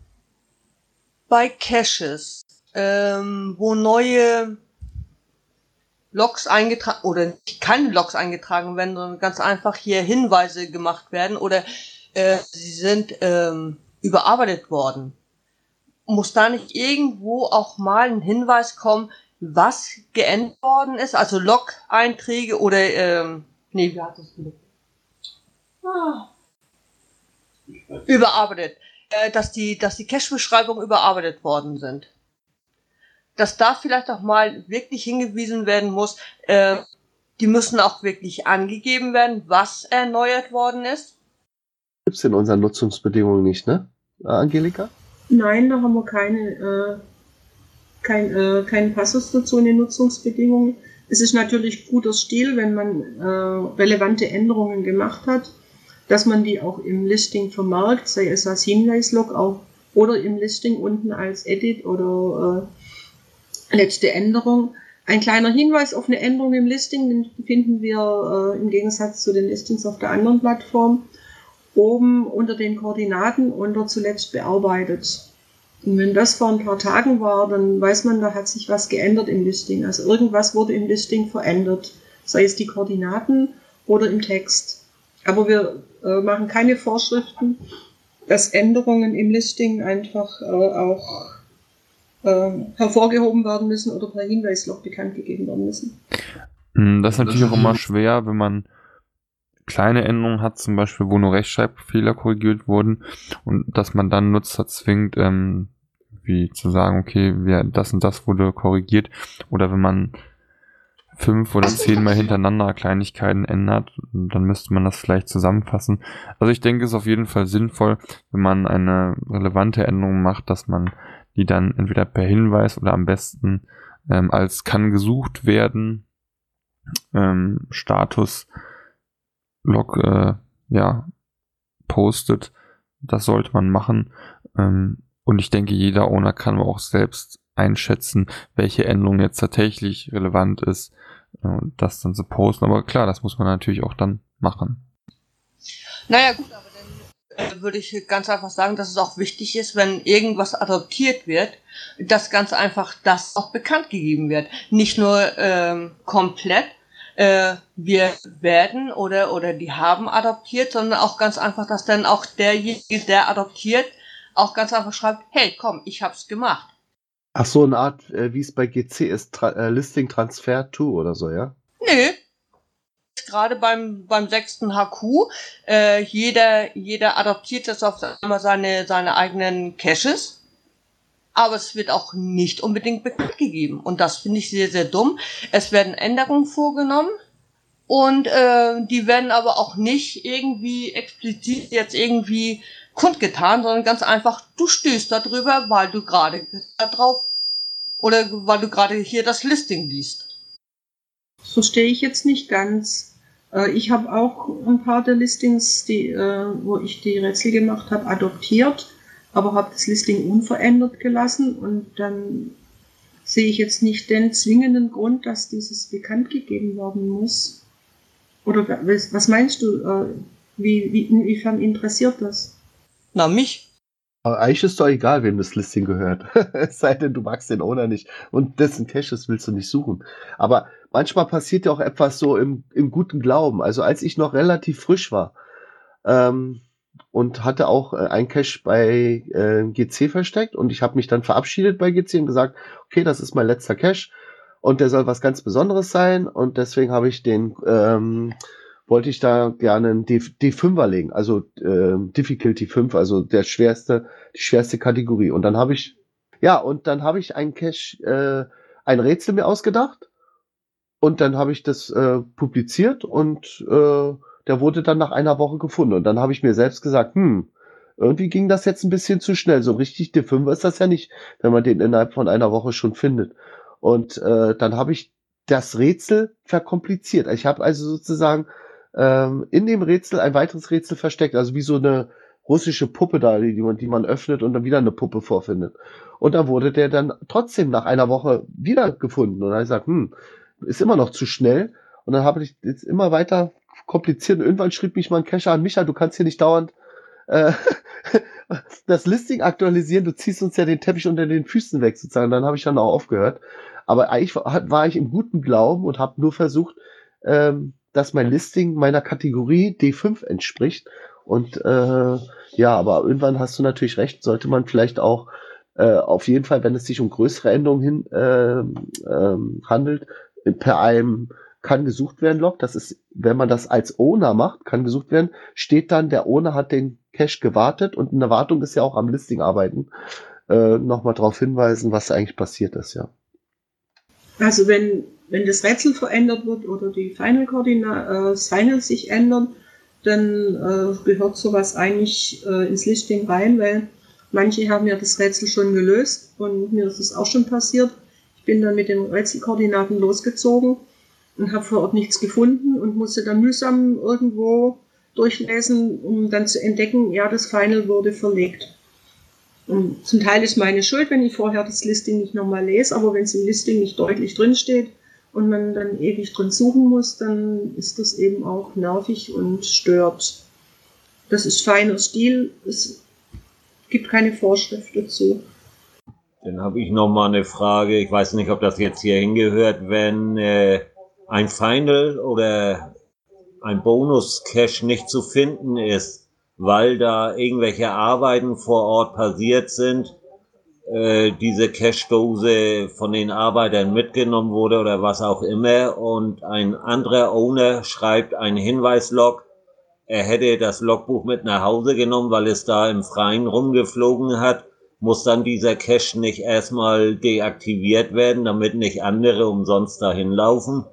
bei Caches, ähm, wo neue Logs eingetragen oder keine Logs eingetragen werden, sondern ganz einfach hier Hinweise gemacht werden oder äh, sie sind ähm, überarbeitet worden. Muss da nicht irgendwo auch mal ein Hinweis kommen, was geändert worden ist? Also Log-Einträge oder, ähm, nee, wie hat das gelegt? Ah. Überarbeitet. Äh, dass die, dass die Cache-Beschreibungen überarbeitet worden sind. Dass da vielleicht auch mal wirklich hingewiesen werden muss, äh, die müssen auch wirklich angegeben werden, was erneuert worden ist gibt es in unseren Nutzungsbedingungen nicht, ne, Angelika? Nein, da haben wir keine, äh, kein, äh, keinen Passus dazu in den Nutzungsbedingungen. Es ist natürlich guter Stil, wenn man äh, relevante Änderungen gemacht hat, dass man die auch im Listing vermerkt, sei es als Hinweislog auch oder im Listing unten als Edit oder äh, letzte Änderung. Ein kleiner Hinweis auf eine Änderung im Listing, den finden wir äh, im Gegensatz zu den Listings auf der anderen Plattform oben unter den Koordinaten unter zuletzt bearbeitet. Und wenn das vor ein paar Tagen war, dann weiß man, da hat sich was geändert im Listing. Also irgendwas wurde im Listing verändert, sei es die Koordinaten oder im Text. Aber wir äh, machen keine Vorschriften, dass Änderungen im Listing einfach äh, auch äh, hervorgehoben werden müssen oder per Hinweislog bekannt gegeben werden müssen. Hm, das ist natürlich auch immer schwer, wenn man kleine Änderungen hat, zum Beispiel, wo nur Rechtschreibfehler korrigiert wurden und dass man dann Nutzer zwingt, ähm, wie zu sagen, okay, wir, das und das wurde korrigiert oder wenn man fünf oder zehnmal hintereinander Kleinigkeiten ändert, dann müsste man das vielleicht zusammenfassen. Also ich denke, es ist auf jeden Fall sinnvoll, wenn man eine relevante Änderung macht, dass man die dann entweder per Hinweis oder am besten ähm, als kann gesucht werden ähm, Status Log äh, ja, postet. Das sollte man machen. Ähm, und ich denke, jeder Owner kann auch selbst einschätzen, welche Änderung jetzt tatsächlich relevant ist äh, und das dann zu posten. Aber klar, das muss man natürlich auch dann machen. Naja, gut, aber dann äh, würde ich ganz einfach sagen, dass es auch wichtig ist, wenn irgendwas adoptiert wird, dass ganz einfach das auch bekannt gegeben wird. Nicht nur ähm, komplett, äh, wir werden oder, oder die haben adoptiert, sondern auch ganz einfach, dass dann auch derjenige, der adoptiert, auch ganz einfach schreibt, hey, komm, ich hab's gemacht. Ach so, eine Art, äh, wie es bei GC ist, Tra äh, Listing Transfer to oder so, ja? Nö. gerade beim, beim sechsten HQ. Äh, jeder, jeder adaptiert jetzt auf einmal seine, seine eigenen Caches. Aber es wird auch nicht unbedingt bekannt gegeben. Und das finde ich sehr, sehr dumm. Es werden Änderungen vorgenommen. Und äh, die werden aber auch nicht irgendwie explizit jetzt irgendwie kundgetan, sondern ganz einfach, du stößt darüber, weil du gerade da drauf oder weil du gerade hier das Listing liest. Verstehe ich jetzt nicht ganz. Äh, ich habe auch ein paar der Listings, die, äh, wo ich die Rätsel gemacht habe, adoptiert, aber habe das Listing unverändert gelassen und dann sehe ich jetzt nicht den zwingenden Grund, dass dieses bekannt gegeben werden muss. Oder was meinst du? Äh, wie, wie, inwiefern interessiert das? Na, mich. Aber eigentlich ist doch egal, wem das Listing gehört. es sei denn, du magst den Owner nicht und dessen Caches willst du nicht suchen. Aber manchmal passiert ja auch etwas so im, im guten Glauben. Also als ich noch relativ frisch war ähm, und hatte auch äh, ein Cache bei äh, GC versteckt und ich habe mich dann verabschiedet bei GC und gesagt, okay, das ist mein letzter Cache und der soll was ganz Besonderes sein und deswegen habe ich den ähm, wollte ich da gerne einen D, D5er legen, also äh, Difficulty 5, also der schwerste, die schwerste Kategorie. Und dann habe ich, ja, und dann habe ich ein Cache, äh, ein Rätsel mir ausgedacht und dann habe ich das äh, publiziert und äh, der wurde dann nach einer Woche gefunden. Und dann habe ich mir selbst gesagt, hm, irgendwie ging das jetzt ein bisschen zu schnell. So richtig D5 ist das ja nicht, wenn man den innerhalb von einer Woche schon findet. Und äh, dann habe ich das Rätsel verkompliziert. Ich habe also sozusagen ähm, in dem Rätsel ein weiteres Rätsel versteckt, also wie so eine russische Puppe da, die man, die man öffnet und dann wieder eine Puppe vorfindet. Und dann wurde der dann trotzdem nach einer Woche wieder gefunden. Und dann habe ich gesagt, hm, ist immer noch zu schnell. Und dann habe ich jetzt immer weiter kompliziert. Und irgendwann schrieb mich mal ein Cacher an, Micha, du kannst hier nicht dauernd äh, das Listing aktualisieren, du ziehst uns ja den Teppich unter den Füßen weg sozusagen. Dann habe ich dann auch aufgehört. Aber eigentlich war, ich im guten Glauben und habe nur versucht, ähm, dass mein Listing meiner Kategorie D5 entspricht. Und äh, ja, aber irgendwann hast du natürlich recht, sollte man vielleicht auch äh, auf jeden Fall, wenn es sich um größere Änderungen hin, äh, äh, handelt, per einem kann gesucht werden Log. Das ist, wenn man das als Owner macht, kann gesucht werden, steht dann, der Owner hat den Cache gewartet und eine Wartung ist ja auch am Listing arbeiten. Äh, Nochmal darauf hinweisen, was eigentlich passiert ist, ja. Also wenn, wenn das Rätsel verändert wird oder die Final-Koordinate, äh, das Final sich ändert, dann äh, gehört sowas eigentlich äh, ins Listing rein, weil manche haben ja das Rätsel schon gelöst und mir ist es auch schon passiert. Ich bin dann mit den Rätselkoordinaten losgezogen und habe vor Ort nichts gefunden und musste dann mühsam irgendwo durchlesen, um dann zu entdecken, ja, das Final wurde verlegt. Und zum Teil ist meine Schuld, wenn ich vorher das Listing nicht nochmal lese, aber wenn es im Listing nicht deutlich drin steht und man dann ewig drin suchen muss, dann ist das eben auch nervig und stört. Das ist feiner Stil, es gibt keine Vorschrift dazu. Dann habe ich noch mal eine Frage. Ich weiß nicht, ob das jetzt hier hingehört, wenn äh, ein Final oder ein Bonus-Cache nicht zu finden ist weil da irgendwelche Arbeiten vor Ort passiert sind, äh, diese Cash-Dose von den Arbeitern mitgenommen wurde oder was auch immer und ein anderer Owner schreibt einen Hinweislog, er hätte das Logbuch mit nach Hause genommen, weil es da im Freien rumgeflogen hat, muss dann dieser Cache nicht erstmal deaktiviert werden, damit nicht andere umsonst dahin laufen?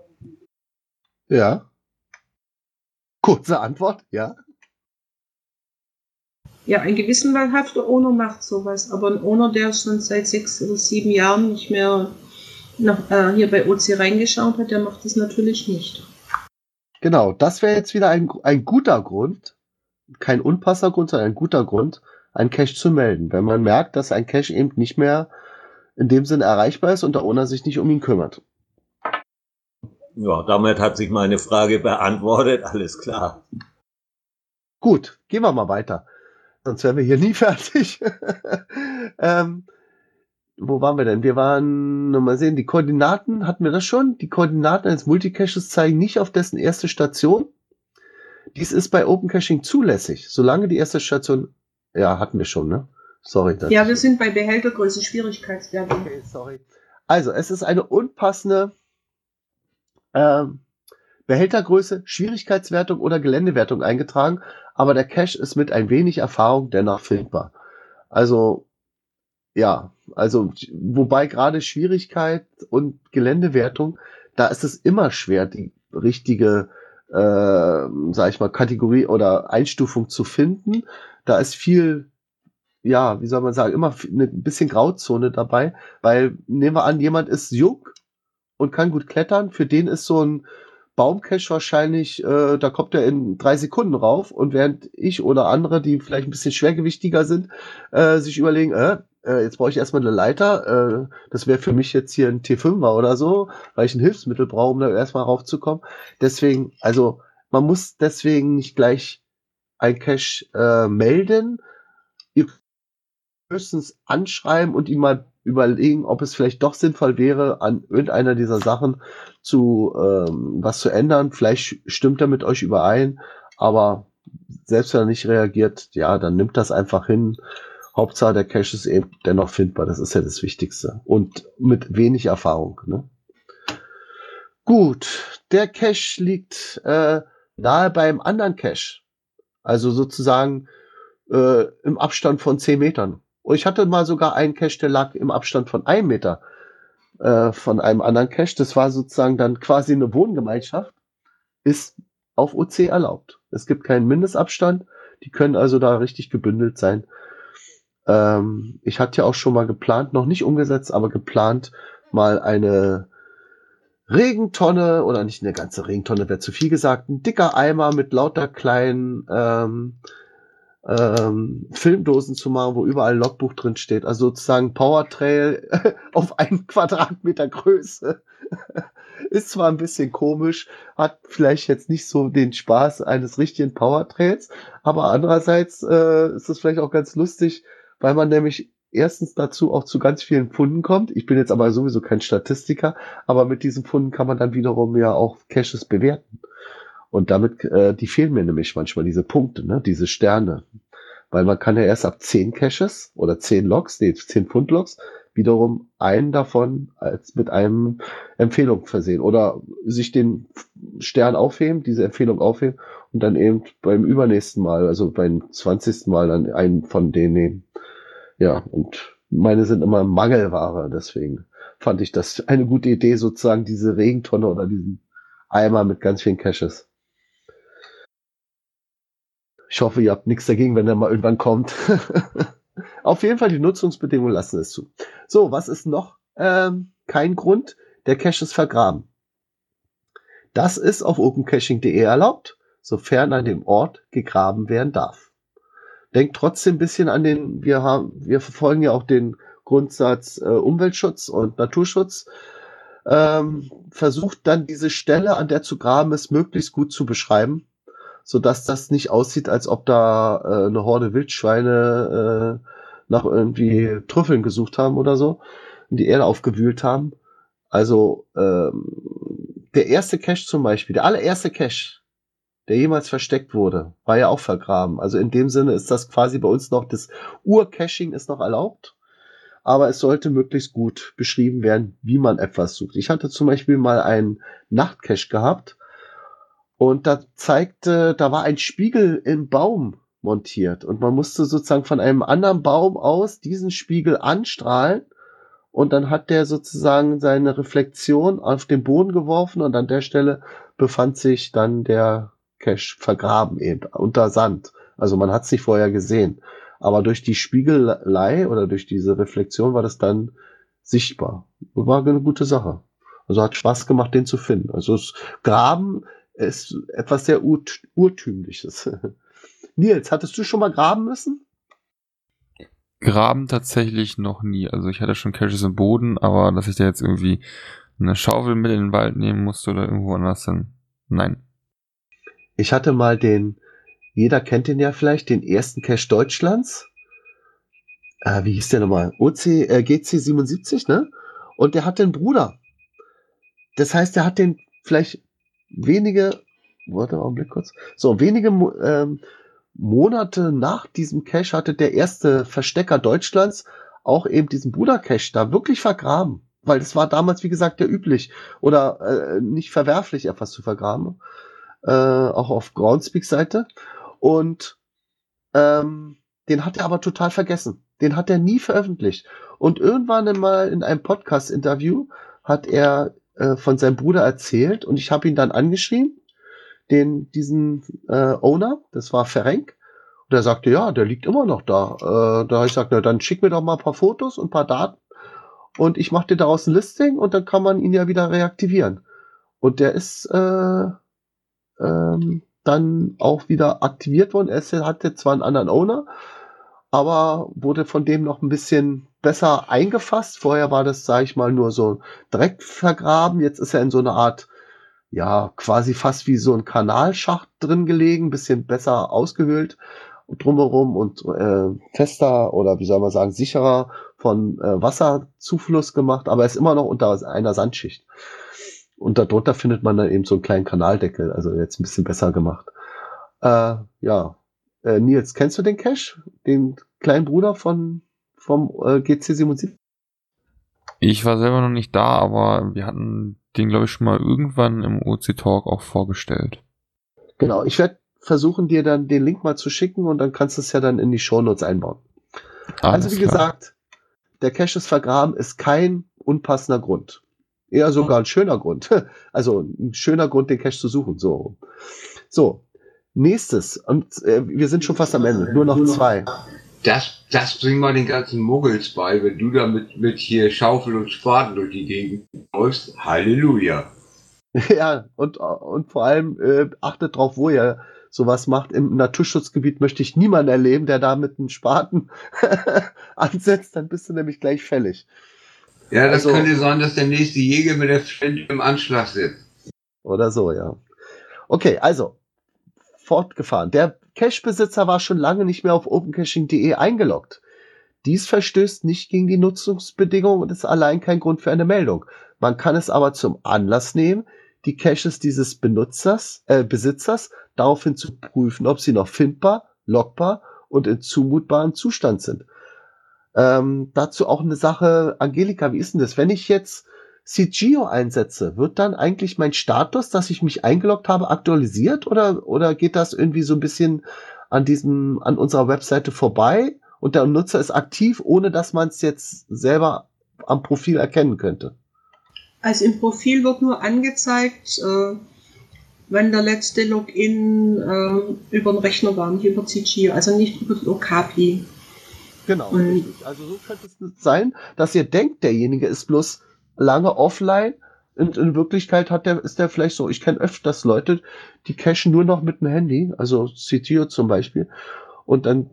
Ja. Kurze Antwort, ja. Ja, ein gewissenhafter Owner macht sowas, aber ein Owner, der schon seit sechs oder sieben Jahren nicht mehr nach, äh, hier bei OC reingeschaut hat, der macht das natürlich nicht. Genau, das wäre jetzt wieder ein, ein guter Grund, kein unpasser Grund, sondern ein guter Grund, einen Cache zu melden, wenn man merkt, dass ein Cache eben nicht mehr in dem Sinne erreichbar ist und der Owner sich nicht um ihn kümmert. Ja, damit hat sich meine Frage beantwortet, alles klar. Gut, gehen wir mal weiter sonst wären wir hier nie fertig. ähm, wo waren wir denn? Wir waren, mal sehen, die Koordinaten, hatten wir das schon? Die Koordinaten eines Multicaches zeigen nicht auf dessen erste Station. Dies ist bei Open Caching zulässig, solange die erste Station, ja, hatten wir schon, ne? Sorry. Ja, wir sind bei Behältergröße Schwierigkeitswertung. Okay, sorry. Also, es ist eine unpassende ähm, Behältergröße, Schwierigkeitswertung oder Geländewertung eingetragen, aber der Cache ist mit ein wenig Erfahrung dennoch findbar. Also, ja, also, wobei gerade Schwierigkeit und Geländewertung, da ist es immer schwer, die richtige, äh, sag ich mal, Kategorie oder Einstufung zu finden. Da ist viel ja, wie soll man sagen, immer ein bisschen Grauzone dabei, weil nehmen wir an, jemand ist jung und kann gut klettern, für den ist so ein Baumcache wahrscheinlich, äh, da kommt er in drei Sekunden rauf und während ich oder andere, die vielleicht ein bisschen schwergewichtiger sind, äh, sich überlegen, äh, äh, jetzt brauche ich erstmal eine Leiter, äh, das wäre für mich jetzt hier ein T5er oder so, weil ich ein Hilfsmittel brauche, um da erstmal raufzukommen. Deswegen, also man muss deswegen nicht gleich ein Cache äh, melden. Höchstens anschreiben und ihm mal überlegen, ob es vielleicht doch sinnvoll wäre, an irgendeiner dieser Sachen zu ähm, was zu ändern. Vielleicht stimmt er mit euch überein, aber selbst wenn er nicht reagiert, ja, dann nimmt das einfach hin. Hauptsache der Cache ist eben dennoch findbar. Das ist ja das Wichtigste. Und mit wenig Erfahrung. Ne? Gut, der Cache liegt äh, nahe beim anderen Cache. Also sozusagen äh, im Abstand von 10 Metern. Ich hatte mal sogar einen Cache, der lag im Abstand von einem Meter äh, von einem anderen Cache. Das war sozusagen dann quasi eine Wohngemeinschaft. Ist auf OC erlaubt. Es gibt keinen Mindestabstand. Die können also da richtig gebündelt sein. Ähm, ich hatte ja auch schon mal geplant, noch nicht umgesetzt, aber geplant, mal eine Regentonne oder nicht eine ganze Regentonne, wäre zu viel gesagt, ein dicker Eimer mit lauter kleinen ähm, ähm, Filmdosen zu machen, wo überall Logbuch drin steht. Also sozusagen Powertrail auf einen Quadratmeter Größe. ist zwar ein bisschen komisch, hat vielleicht jetzt nicht so den Spaß eines richtigen Powertrails, aber andererseits äh, ist es vielleicht auch ganz lustig, weil man nämlich erstens dazu auch zu ganz vielen Funden kommt. Ich bin jetzt aber sowieso kein Statistiker, aber mit diesen Funden kann man dann wiederum ja auch Caches bewerten. Und damit, äh, die fehlen mir nämlich manchmal, diese Punkte, ne, diese Sterne. Weil man kann ja erst ab 10 Caches oder 10 Logs, nee, 10 Pfund Logs, wiederum einen davon als mit einem Empfehlung versehen oder sich den Stern aufheben, diese Empfehlung aufheben und dann eben beim übernächsten Mal, also beim 20. Mal dann einen von denen nehmen. Ja, und meine sind immer Mangelware, deswegen fand ich das eine gute Idee, sozusagen diese Regentonne oder diesen Eimer mit ganz vielen Caches. Ich hoffe, ihr habt nichts dagegen, wenn er mal irgendwann kommt. Auf jeden Fall, die Nutzungsbedingungen lassen es zu. So, was ist noch ähm, kein Grund? Der Cache ist vergraben. Das ist auf opencaching.de erlaubt, sofern an dem Ort gegraben werden darf. Denkt trotzdem ein bisschen an den, wir haben, wir verfolgen ja auch den Grundsatz äh, Umweltschutz und Naturschutz. Ähm, versucht dann diese Stelle, an der zu graben ist, möglichst gut zu beschreiben so dass das nicht aussieht, als ob da äh, eine Horde Wildschweine äh, nach irgendwie Trüffeln gesucht haben oder so und die Erde aufgewühlt haben. Also ähm, der erste Cache zum Beispiel, der allererste Cache, der jemals versteckt wurde, war ja auch vergraben. Also in dem Sinne ist das quasi bei uns noch, das Ur-Caching ist noch erlaubt, aber es sollte möglichst gut beschrieben werden, wie man etwas sucht. Ich hatte zum Beispiel mal einen Nachtcache gehabt, und da zeigte, da war ein Spiegel im Baum montiert und man musste sozusagen von einem anderen Baum aus diesen Spiegel anstrahlen und dann hat der sozusagen seine Reflexion auf den Boden geworfen und an der Stelle befand sich dann der Cache vergraben eben unter Sand. Also man hat es nicht vorher gesehen. Aber durch die Spiegelei oder durch diese Reflexion war das dann sichtbar. War eine gute Sache. Also hat Spaß gemacht, den zu finden. Also das Graben ist etwas sehr Ur Urtümliches. Nils, hattest du schon mal graben müssen? Graben tatsächlich noch nie. Also ich hatte schon Caches im Boden, aber dass ich da jetzt irgendwie eine Schaufel mit in den Wald nehmen musste oder irgendwo anders dann. Nein. Ich hatte mal den, jeder kennt den ja vielleicht, den ersten Cache Deutschlands. Äh, wie hieß der nochmal? OC, äh, GC77, ne? Und der hatte einen Bruder. Das heißt, der hat den vielleicht wenige, warte, Augenblick kurz, so wenige ähm, Monate nach diesem Cache hatte der erste Verstecker Deutschlands auch eben diesen Buddha-Cache da wirklich vergraben. weil das war damals, wie gesagt, ja üblich oder äh, nicht verwerflich, etwas zu vergraben. Äh, auch auf Groundspeak Seite. Und ähm, den hat er aber total vergessen. Den hat er nie veröffentlicht. Und irgendwann mal in einem Podcast-Interview hat er äh, von seinem Bruder erzählt und ich habe ihn dann angeschrieben, den, diesen äh, Owner, das war Ferenc. Und er sagte, ja, der liegt immer noch da. Äh, da habe ich gesagt, na, dann schick mir doch mal ein paar Fotos und ein paar Daten und ich mache dir daraus ein Listing und dann kann man ihn ja wieder reaktivieren. Und der ist äh, ähm, dann auch wieder aktiviert worden. Er hatte zwar einen anderen Owner, aber wurde von dem noch ein bisschen besser eingefasst. Vorher war das, sage ich mal, nur so direkt vergraben. Jetzt ist er in so einer Art, ja, quasi fast wie so ein Kanalschacht drin gelegen, bisschen besser ausgehöhlt drumherum und äh, fester oder wie soll man sagen, sicherer von äh, Wasserzufluss gemacht, aber er ist immer noch unter einer Sandschicht. Und darunter findet man dann eben so einen kleinen Kanaldeckel, also jetzt ein bisschen besser gemacht. Äh, ja, äh, Nils, kennst du den Cache? Den kleinen Bruder von vom äh, GC77? Ich war selber noch nicht da, aber wir hatten den, glaube ich, schon mal irgendwann im OC Talk auch vorgestellt. Genau, ich werde versuchen, dir dann den Link mal zu schicken und dann kannst du es ja dann in die Shownotes einbauen. Alles also wie klar. gesagt, der Cache ist vergraben, ist kein unpassender Grund. Eher sogar ein schöner Grund. Also ein schöner Grund, den Cache zu suchen. So. So. Nächstes. Und äh, wir sind schon fast am Ende. Nur noch zwei. Das, das bringt mal den ganzen Muggels bei, wenn du da mit, mit hier Schaufel und Spaten durch die Gegend läufst. Halleluja. Ja, und, und vor allem äh, achtet drauf, wo ihr sowas macht. Im Naturschutzgebiet möchte ich niemanden erleben, der da mit einem Spaten ansetzt, dann bist du nämlich gleich fällig. Ja, das also, könnte sein, dass der nächste Jäger mit der Flinte im Anschlag sitzt. Oder so, ja. Okay, also, fortgefahren. Der Cache-Besitzer war schon lange nicht mehr auf opencaching.de eingeloggt. Dies verstößt nicht gegen die Nutzungsbedingungen und ist allein kein Grund für eine Meldung. Man kann es aber zum Anlass nehmen, die Caches dieses Benutzers, äh, Besitzers daraufhin zu prüfen, ob sie noch findbar, lockbar und in zumutbarem Zustand sind. Ähm, dazu auch eine Sache, Angelika, wie ist denn das? Wenn ich jetzt CGO einsetze, wird dann eigentlich mein Status, dass ich mich eingeloggt habe, aktualisiert oder, oder geht das irgendwie so ein bisschen an diesem, an unserer Webseite vorbei und der Nutzer ist aktiv, ohne dass man es jetzt selber am Profil erkennen könnte? Also im Profil wird nur angezeigt, äh, wenn der letzte Login äh, über den Rechner war, nicht über CG, also nicht über die Okapi. Genau, Und, Also so könnte es sein, dass ihr denkt, derjenige ist bloß lange offline und in Wirklichkeit hat der, ist der vielleicht so, ich kenne öfters Leute, die cachen nur noch mit dem Handy, also CTO zum Beispiel, und dann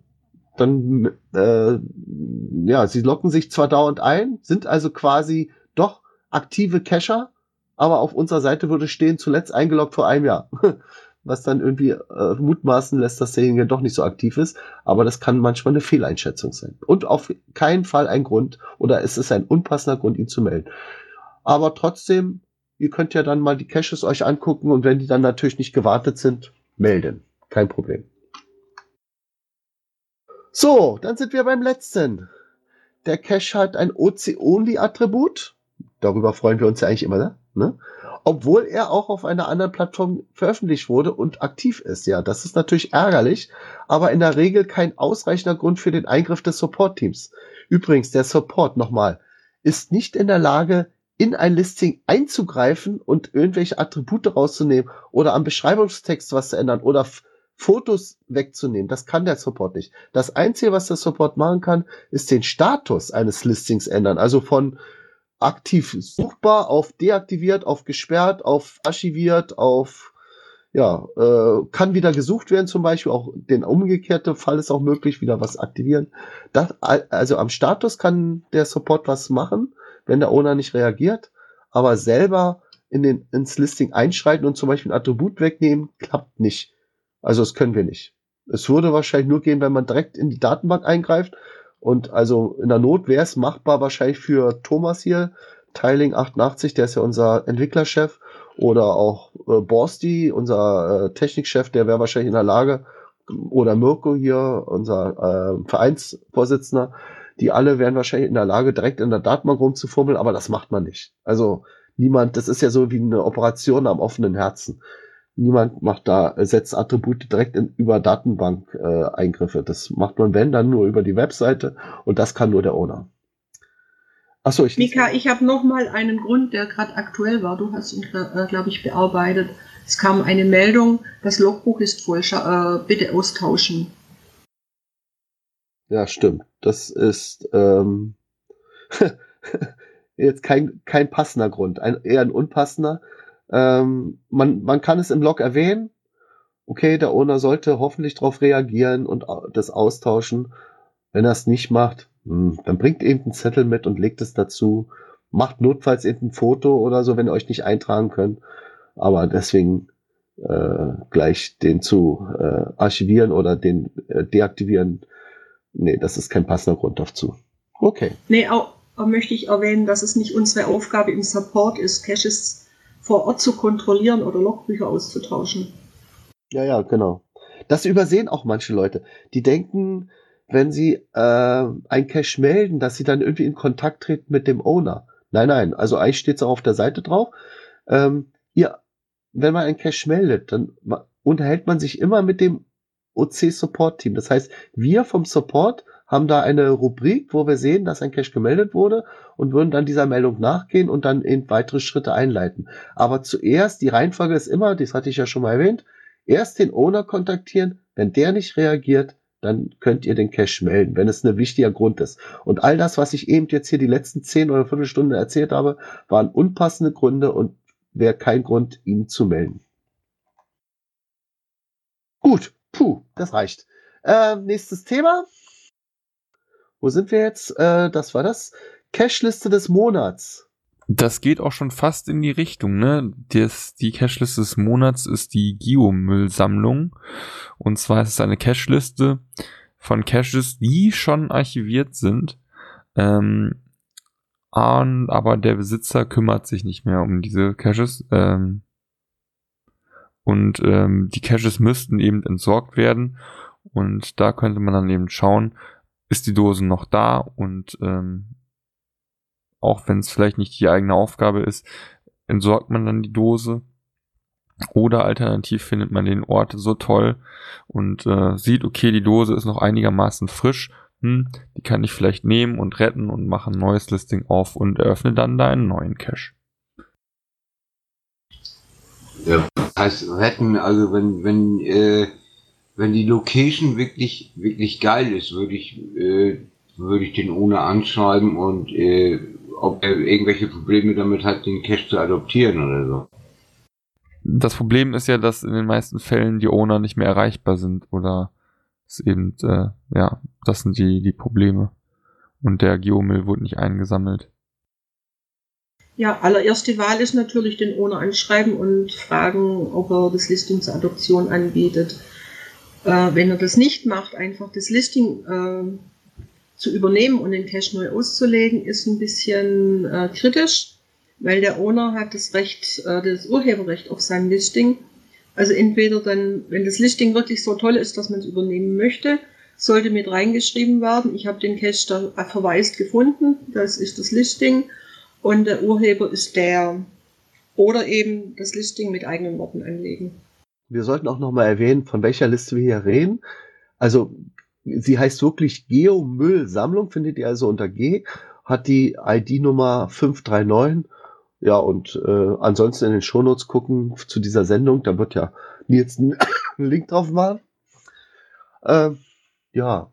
dann, äh, ja, sie locken sich zwar dauernd ein, sind also quasi doch aktive Cacher, aber auf unserer Seite würde stehen, zuletzt eingeloggt vor einem Jahr. Was dann irgendwie äh, mutmaßen lässt, dass derjenige doch nicht so aktiv ist. Aber das kann manchmal eine Fehleinschätzung sein. Und auf keinen Fall ein Grund oder es ist ein unpassender Grund, ihn zu melden. Aber trotzdem, ihr könnt ja dann mal die Caches euch angucken und wenn die dann natürlich nicht gewartet sind, melden. Kein Problem. So, dann sind wir beim letzten. Der Cache hat ein OC-Only-Attribut. Darüber freuen wir uns ja eigentlich immer, ne? Obwohl er auch auf einer anderen Plattform veröffentlicht wurde und aktiv ist. Ja, das ist natürlich ärgerlich, aber in der Regel kein ausreichender Grund für den Eingriff des Support-Teams. Übrigens, der Support nochmal ist nicht in der Lage, in ein Listing einzugreifen und irgendwelche Attribute rauszunehmen oder am Beschreibungstext was zu ändern oder Fotos wegzunehmen. Das kann der Support nicht. Das Einzige, was der Support machen kann, ist den Status eines Listings ändern. Also von aktiv suchbar, auf deaktiviert, auf gesperrt, auf archiviert, auf ja, äh, kann wieder gesucht werden zum Beispiel, auch den umgekehrten Fall ist auch möglich, wieder was aktivieren. Das, also am Status kann der Support was machen, wenn der Owner nicht reagiert, aber selber in den, ins Listing einschreiten und zum Beispiel ein Attribut wegnehmen, klappt nicht. Also das können wir nicht. Es würde wahrscheinlich nur gehen, wenn man direkt in die Datenbank eingreift und also in der Not wäre es machbar wahrscheinlich für Thomas hier, Tiling 88, der ist ja unser Entwicklerchef, oder auch äh, Borsti, unser äh, Technikchef, der wäre wahrscheinlich in der Lage, oder Mirko hier, unser äh, Vereinsvorsitzender, Die alle wären wahrscheinlich in der Lage, direkt in der Datenbank rumzufummeln, aber das macht man nicht. Also niemand, das ist ja so wie eine Operation am offenen Herzen. Niemand macht da, setzt Attribute direkt in, über Datenbank-Eingriffe. Äh, das macht man, wenn, dann nur über die Webseite und das kann nur der Owner. Achso, ich. Mika, ich habe noch mal einen Grund, der gerade aktuell war. Du hast ihn, äh, glaube ich, bearbeitet. Es kam eine Meldung, das Logbuch ist voll, äh, bitte austauschen. Ja, stimmt. Das ist ähm, jetzt kein, kein passender Grund, ein, eher ein unpassender. Ähm, man, man kann es im Log erwähnen. Okay, der Owner sollte hoffentlich darauf reagieren und das austauschen. Wenn er es nicht macht, hm, dann bringt eben einen Zettel mit und legt es dazu. Macht notfalls eben ein Foto oder so, wenn ihr euch nicht eintragen könnt. Aber deswegen äh, gleich den zu äh, archivieren oder den äh, deaktivieren, nee, das ist kein passender Grund dazu. Okay. Nee, auch, auch möchte ich erwähnen, dass es nicht unsere Aufgabe im Support ist, Caches vor Ort zu kontrollieren oder Logbücher auszutauschen. Ja, ja, genau. Das übersehen auch manche Leute. Die denken, wenn sie äh, ein Cache melden, dass sie dann irgendwie in Kontakt treten mit dem Owner. Nein, nein. Also eigentlich steht es auch auf der Seite drauf. Ähm, ihr, wenn man ein Cache meldet, dann unterhält man sich immer mit dem OC Support Team. Das heißt, wir vom Support haben da eine Rubrik, wo wir sehen, dass ein Cache gemeldet wurde und würden dann dieser Meldung nachgehen und dann in weitere Schritte einleiten. Aber zuerst, die Reihenfolge ist immer, das hatte ich ja schon mal erwähnt, erst den Owner kontaktieren, wenn der nicht reagiert, dann könnt ihr den Cache melden, wenn es ein wichtiger Grund ist. Und all das, was ich eben jetzt hier die letzten zehn oder Viertelstunde erzählt habe, waren unpassende Gründe und wäre kein Grund, ihn zu melden. Gut, puh, das reicht. Äh, nächstes Thema. Wo sind wir jetzt? Äh, das war das. Cashliste des Monats. Das geht auch schon fast in die Richtung, ne? Das, die Cashliste des Monats ist die Geomüllsammlung. Und zwar ist es eine Cashliste von Caches, die schon archiviert sind. Ähm, aber der Besitzer kümmert sich nicht mehr um diese Caches. Ähm, und ähm, die Caches müssten eben entsorgt werden. Und da könnte man dann eben schauen, ist die Dose noch da und ähm, auch wenn es vielleicht nicht die eigene Aufgabe ist, entsorgt man dann die Dose. Oder alternativ findet man den Ort so toll und äh, sieht, okay, die Dose ist noch einigermaßen frisch. Hm, die kann ich vielleicht nehmen und retten und mache ein neues Listing auf und eröffne dann da einen neuen Cache. Ja, heißt retten, also wenn, wenn äh, wenn die Location wirklich, wirklich geil ist, würde ich, äh, würde ich den ohne anschreiben und äh, ob er irgendwelche Probleme damit hat, den Cache zu adoptieren oder so. Das Problem ist ja, dass in den meisten Fällen die Owner nicht mehr erreichbar sind oder es eben, äh, ja, das sind die, die Probleme. Und der Geomüll wurde nicht eingesammelt. Ja, allererste Wahl ist natürlich den Owner anschreiben und fragen, ob er das Listing zur Adoption anbietet. Äh, wenn er das nicht macht, einfach das Listing äh, zu übernehmen und den Cache neu auszulegen, ist ein bisschen äh, kritisch, weil der Owner hat das Recht, äh, das Urheberrecht auf sein Listing. Also entweder dann, wenn das Listing wirklich so toll ist, dass man es übernehmen möchte, sollte mit reingeschrieben werden. Ich habe den Cache da verweist gefunden, das ist das Listing und der Urheber ist der. Oder eben das Listing mit eigenen Worten anlegen wir sollten auch noch mal erwähnen, von welcher Liste wir hier reden. Also sie heißt wirklich Geomüllsammlung, findet ihr also unter G, hat die ID-Nummer 539. Ja, und äh, ansonsten in den Shownotes gucken zu dieser Sendung, da wird ja jetzt ein Link drauf machen. Äh, ja,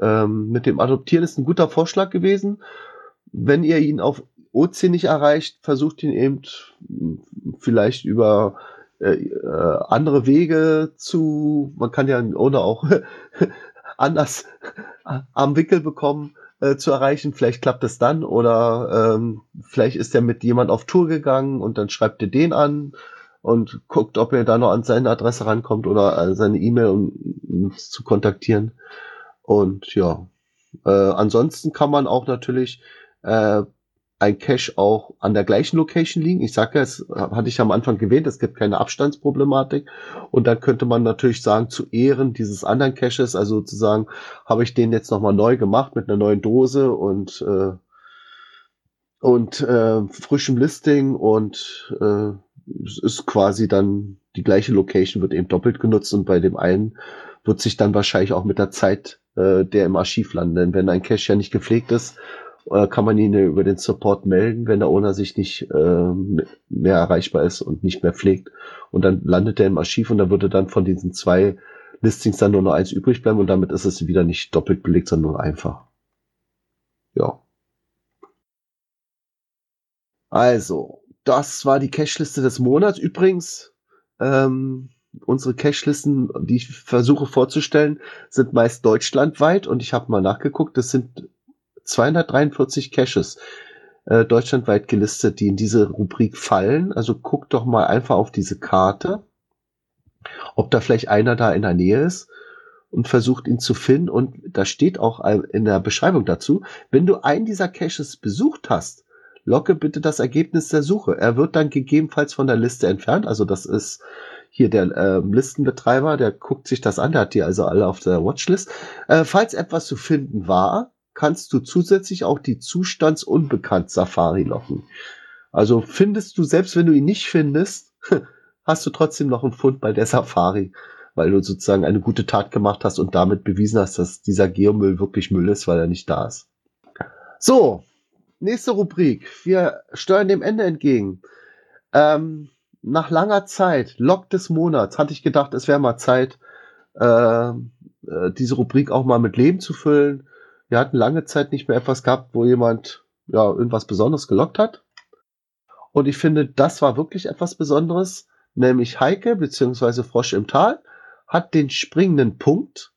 ähm, mit dem Adoptieren ist ein guter Vorschlag gewesen. Wenn ihr ihn auf OC nicht erreicht, versucht ihn eben vielleicht über äh, äh, andere Wege zu, man kann ja einen auch anders am Wickel bekommen, äh, zu erreichen. Vielleicht klappt es dann oder ähm, vielleicht ist er mit jemand auf Tour gegangen und dann schreibt ihr den an und guckt, ob er da noch an seine Adresse rankommt oder äh, seine E-Mail, um uns zu kontaktieren. Und ja, äh, ansonsten kann man auch natürlich äh, ein Cache auch an der gleichen Location liegen. Ich sage ja, es hatte ich am Anfang gewähnt, es gibt keine Abstandsproblematik. Und dann könnte man natürlich sagen, zu Ehren dieses anderen Caches, also sozusagen, habe ich den jetzt nochmal neu gemacht mit einer neuen Dose und, äh, und äh, frischem Listing und äh, es ist quasi dann die gleiche Location wird eben doppelt genutzt und bei dem einen wird sich dann wahrscheinlich auch mit der Zeit äh, der im Archiv landen. Denn wenn ein Cache ja nicht gepflegt ist, kann man ihn über den Support melden, wenn der Owner sich nicht äh, mehr erreichbar ist und nicht mehr pflegt. Und dann landet er im Archiv und dann würde dann von diesen zwei Listings dann nur noch eins übrig bleiben und damit ist es wieder nicht doppelt belegt, sondern nur einfach. Ja. Also, das war die Cache-Liste des Monats. Übrigens, ähm, unsere Cache-Listen, die ich versuche vorzustellen, sind meist deutschlandweit und ich habe mal nachgeguckt, das sind 243 Caches äh, deutschlandweit gelistet, die in diese Rubrik fallen. Also guck doch mal einfach auf diese Karte, ob da vielleicht einer da in der Nähe ist und versucht ihn zu finden. Und da steht auch in der Beschreibung dazu, wenn du einen dieser Caches besucht hast, locke bitte das Ergebnis der Suche. Er wird dann gegebenenfalls von der Liste entfernt. Also das ist hier der äh, Listenbetreiber, der guckt sich das an, der hat die also alle auf der Watchlist. Äh, falls etwas zu finden war, kannst du zusätzlich auch die Zustandsunbekannt Safari locken. Also findest du, selbst wenn du ihn nicht findest, hast du trotzdem noch einen Fund bei der Safari, weil du sozusagen eine gute Tat gemacht hast und damit bewiesen hast, dass dieser Geomüll wirklich Müll ist, weil er nicht da ist. So, nächste Rubrik. Wir steuern dem Ende entgegen. Ähm, nach langer Zeit, Log des Monats, hatte ich gedacht, es wäre mal Zeit, äh, äh, diese Rubrik auch mal mit Leben zu füllen. Wir hatten lange Zeit nicht mehr etwas gehabt, wo jemand ja irgendwas Besonderes gelockt hat. Und ich finde, das war wirklich etwas Besonderes, nämlich Heike beziehungsweise Frosch im Tal hat den springenden Punkt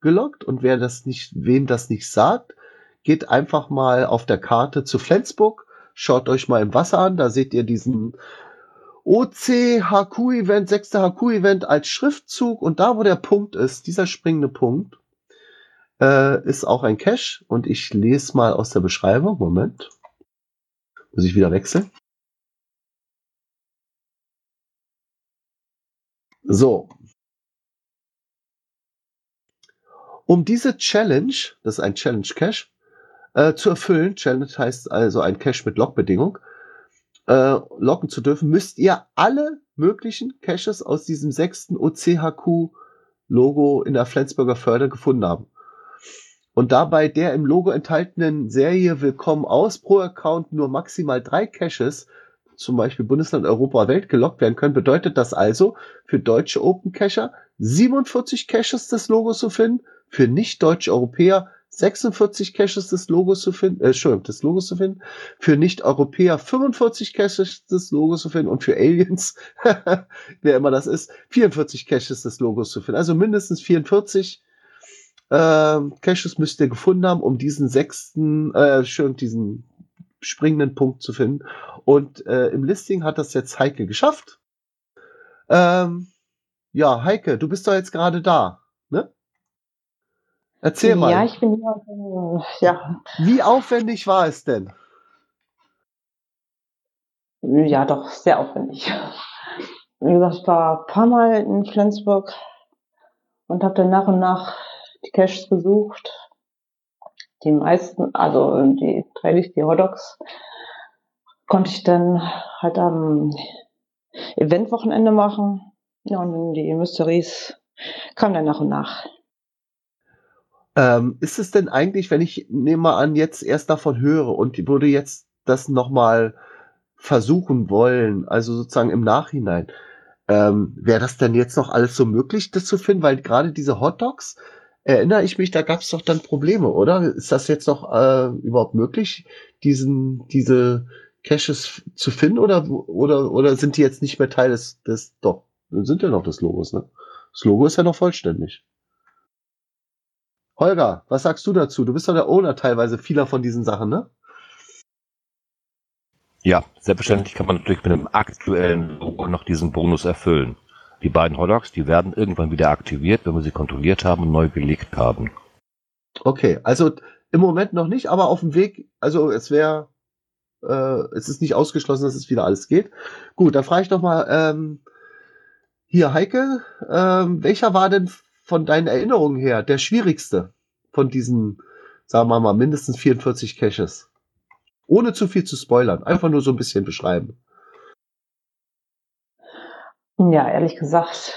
gelockt und wer das nicht, wem das nicht sagt, geht einfach mal auf der Karte zu Flensburg, schaut euch mal im Wasser an, da seht ihr diesen OC HQ-Event, sechste HQ-Event als Schriftzug und da, wo der Punkt ist, dieser springende Punkt, äh, ist auch ein Cache und ich lese mal aus der Beschreibung. Moment. Muss ich wieder wechseln? So. Um diese Challenge, das ist ein Challenge Cache, äh, zu erfüllen, Challenge heißt also ein Cache mit Logbedingung, äh, locken zu dürfen, müsst ihr alle möglichen Caches aus diesem sechsten OCHQ-Logo in der Flensburger Förde gefunden haben. Und dabei der im Logo enthaltenen Serie Willkommen aus pro Account nur maximal drei Caches, zum Beispiel Bundesland, Europa, Welt gelockt werden können, bedeutet das also für deutsche Open Cacher 47 Caches des Logos zu finden, für nicht-deutsche Europäer 46 Caches des Logos zu finden, äh, Entschuldigung, des Logos zu finden, für Nicht-Europäer 45 Caches des Logos zu finden und für Aliens, wer immer das ist, 44 Caches des Logos zu finden. Also mindestens 44 äh, Caches müsst ihr gefunden haben, um diesen sechsten, äh, schön, diesen springenden Punkt zu finden. Und äh, im Listing hat das jetzt Heike geschafft. Ähm, ja, Heike, du bist doch jetzt gerade da, ne? Erzähl mal. Ja, ich bin hier. Ja. Wie aufwendig war es denn? Ja, doch, sehr aufwendig. Wie gesagt, ich war ein paar Mal in Flensburg und habe dann nach und nach die Caches besucht. Die meisten, also die Trailies, die Hotdogs, konnte ich dann halt am Eventwochenende machen. Ja, und die Mysteries kamen dann nach und nach. Ähm, ist es denn eigentlich, wenn ich nehme mal an, jetzt erst davon höre und würde jetzt das nochmal versuchen wollen, also sozusagen im Nachhinein, ähm, wäre das denn jetzt noch alles so möglich, das zu finden? Weil gerade diese Hotdogs, erinnere ich mich, da gab es doch dann Probleme, oder? Ist das jetzt noch äh, überhaupt möglich, diesen, diese Caches zu finden oder, oder, oder sind die jetzt nicht mehr Teil des, des, doch, sind ja noch des Logos, ne? Das Logo ist ja noch vollständig. Holger, was sagst du dazu? Du bist doch der Owner teilweise vieler von diesen Sachen, ne? Ja, selbstverständlich kann man natürlich mit einem aktuellen Logo noch diesen Bonus erfüllen. Die beiden Hotdogs, die werden irgendwann wieder aktiviert, wenn wir sie kontrolliert haben und neu gelegt haben. Okay, also im Moment noch nicht, aber auf dem Weg, also es wäre Äh, es ist nicht ausgeschlossen, dass es wieder alles geht. Gut, dann frage ich doch mal, ähm, hier, Heike, ähm, welcher war denn von deinen Erinnerungen her der schwierigste von diesen, sagen wir mal, mindestens 44 Caches? Ohne zu viel zu spoilern, einfach nur so ein bisschen beschreiben. Ja, ehrlich gesagt,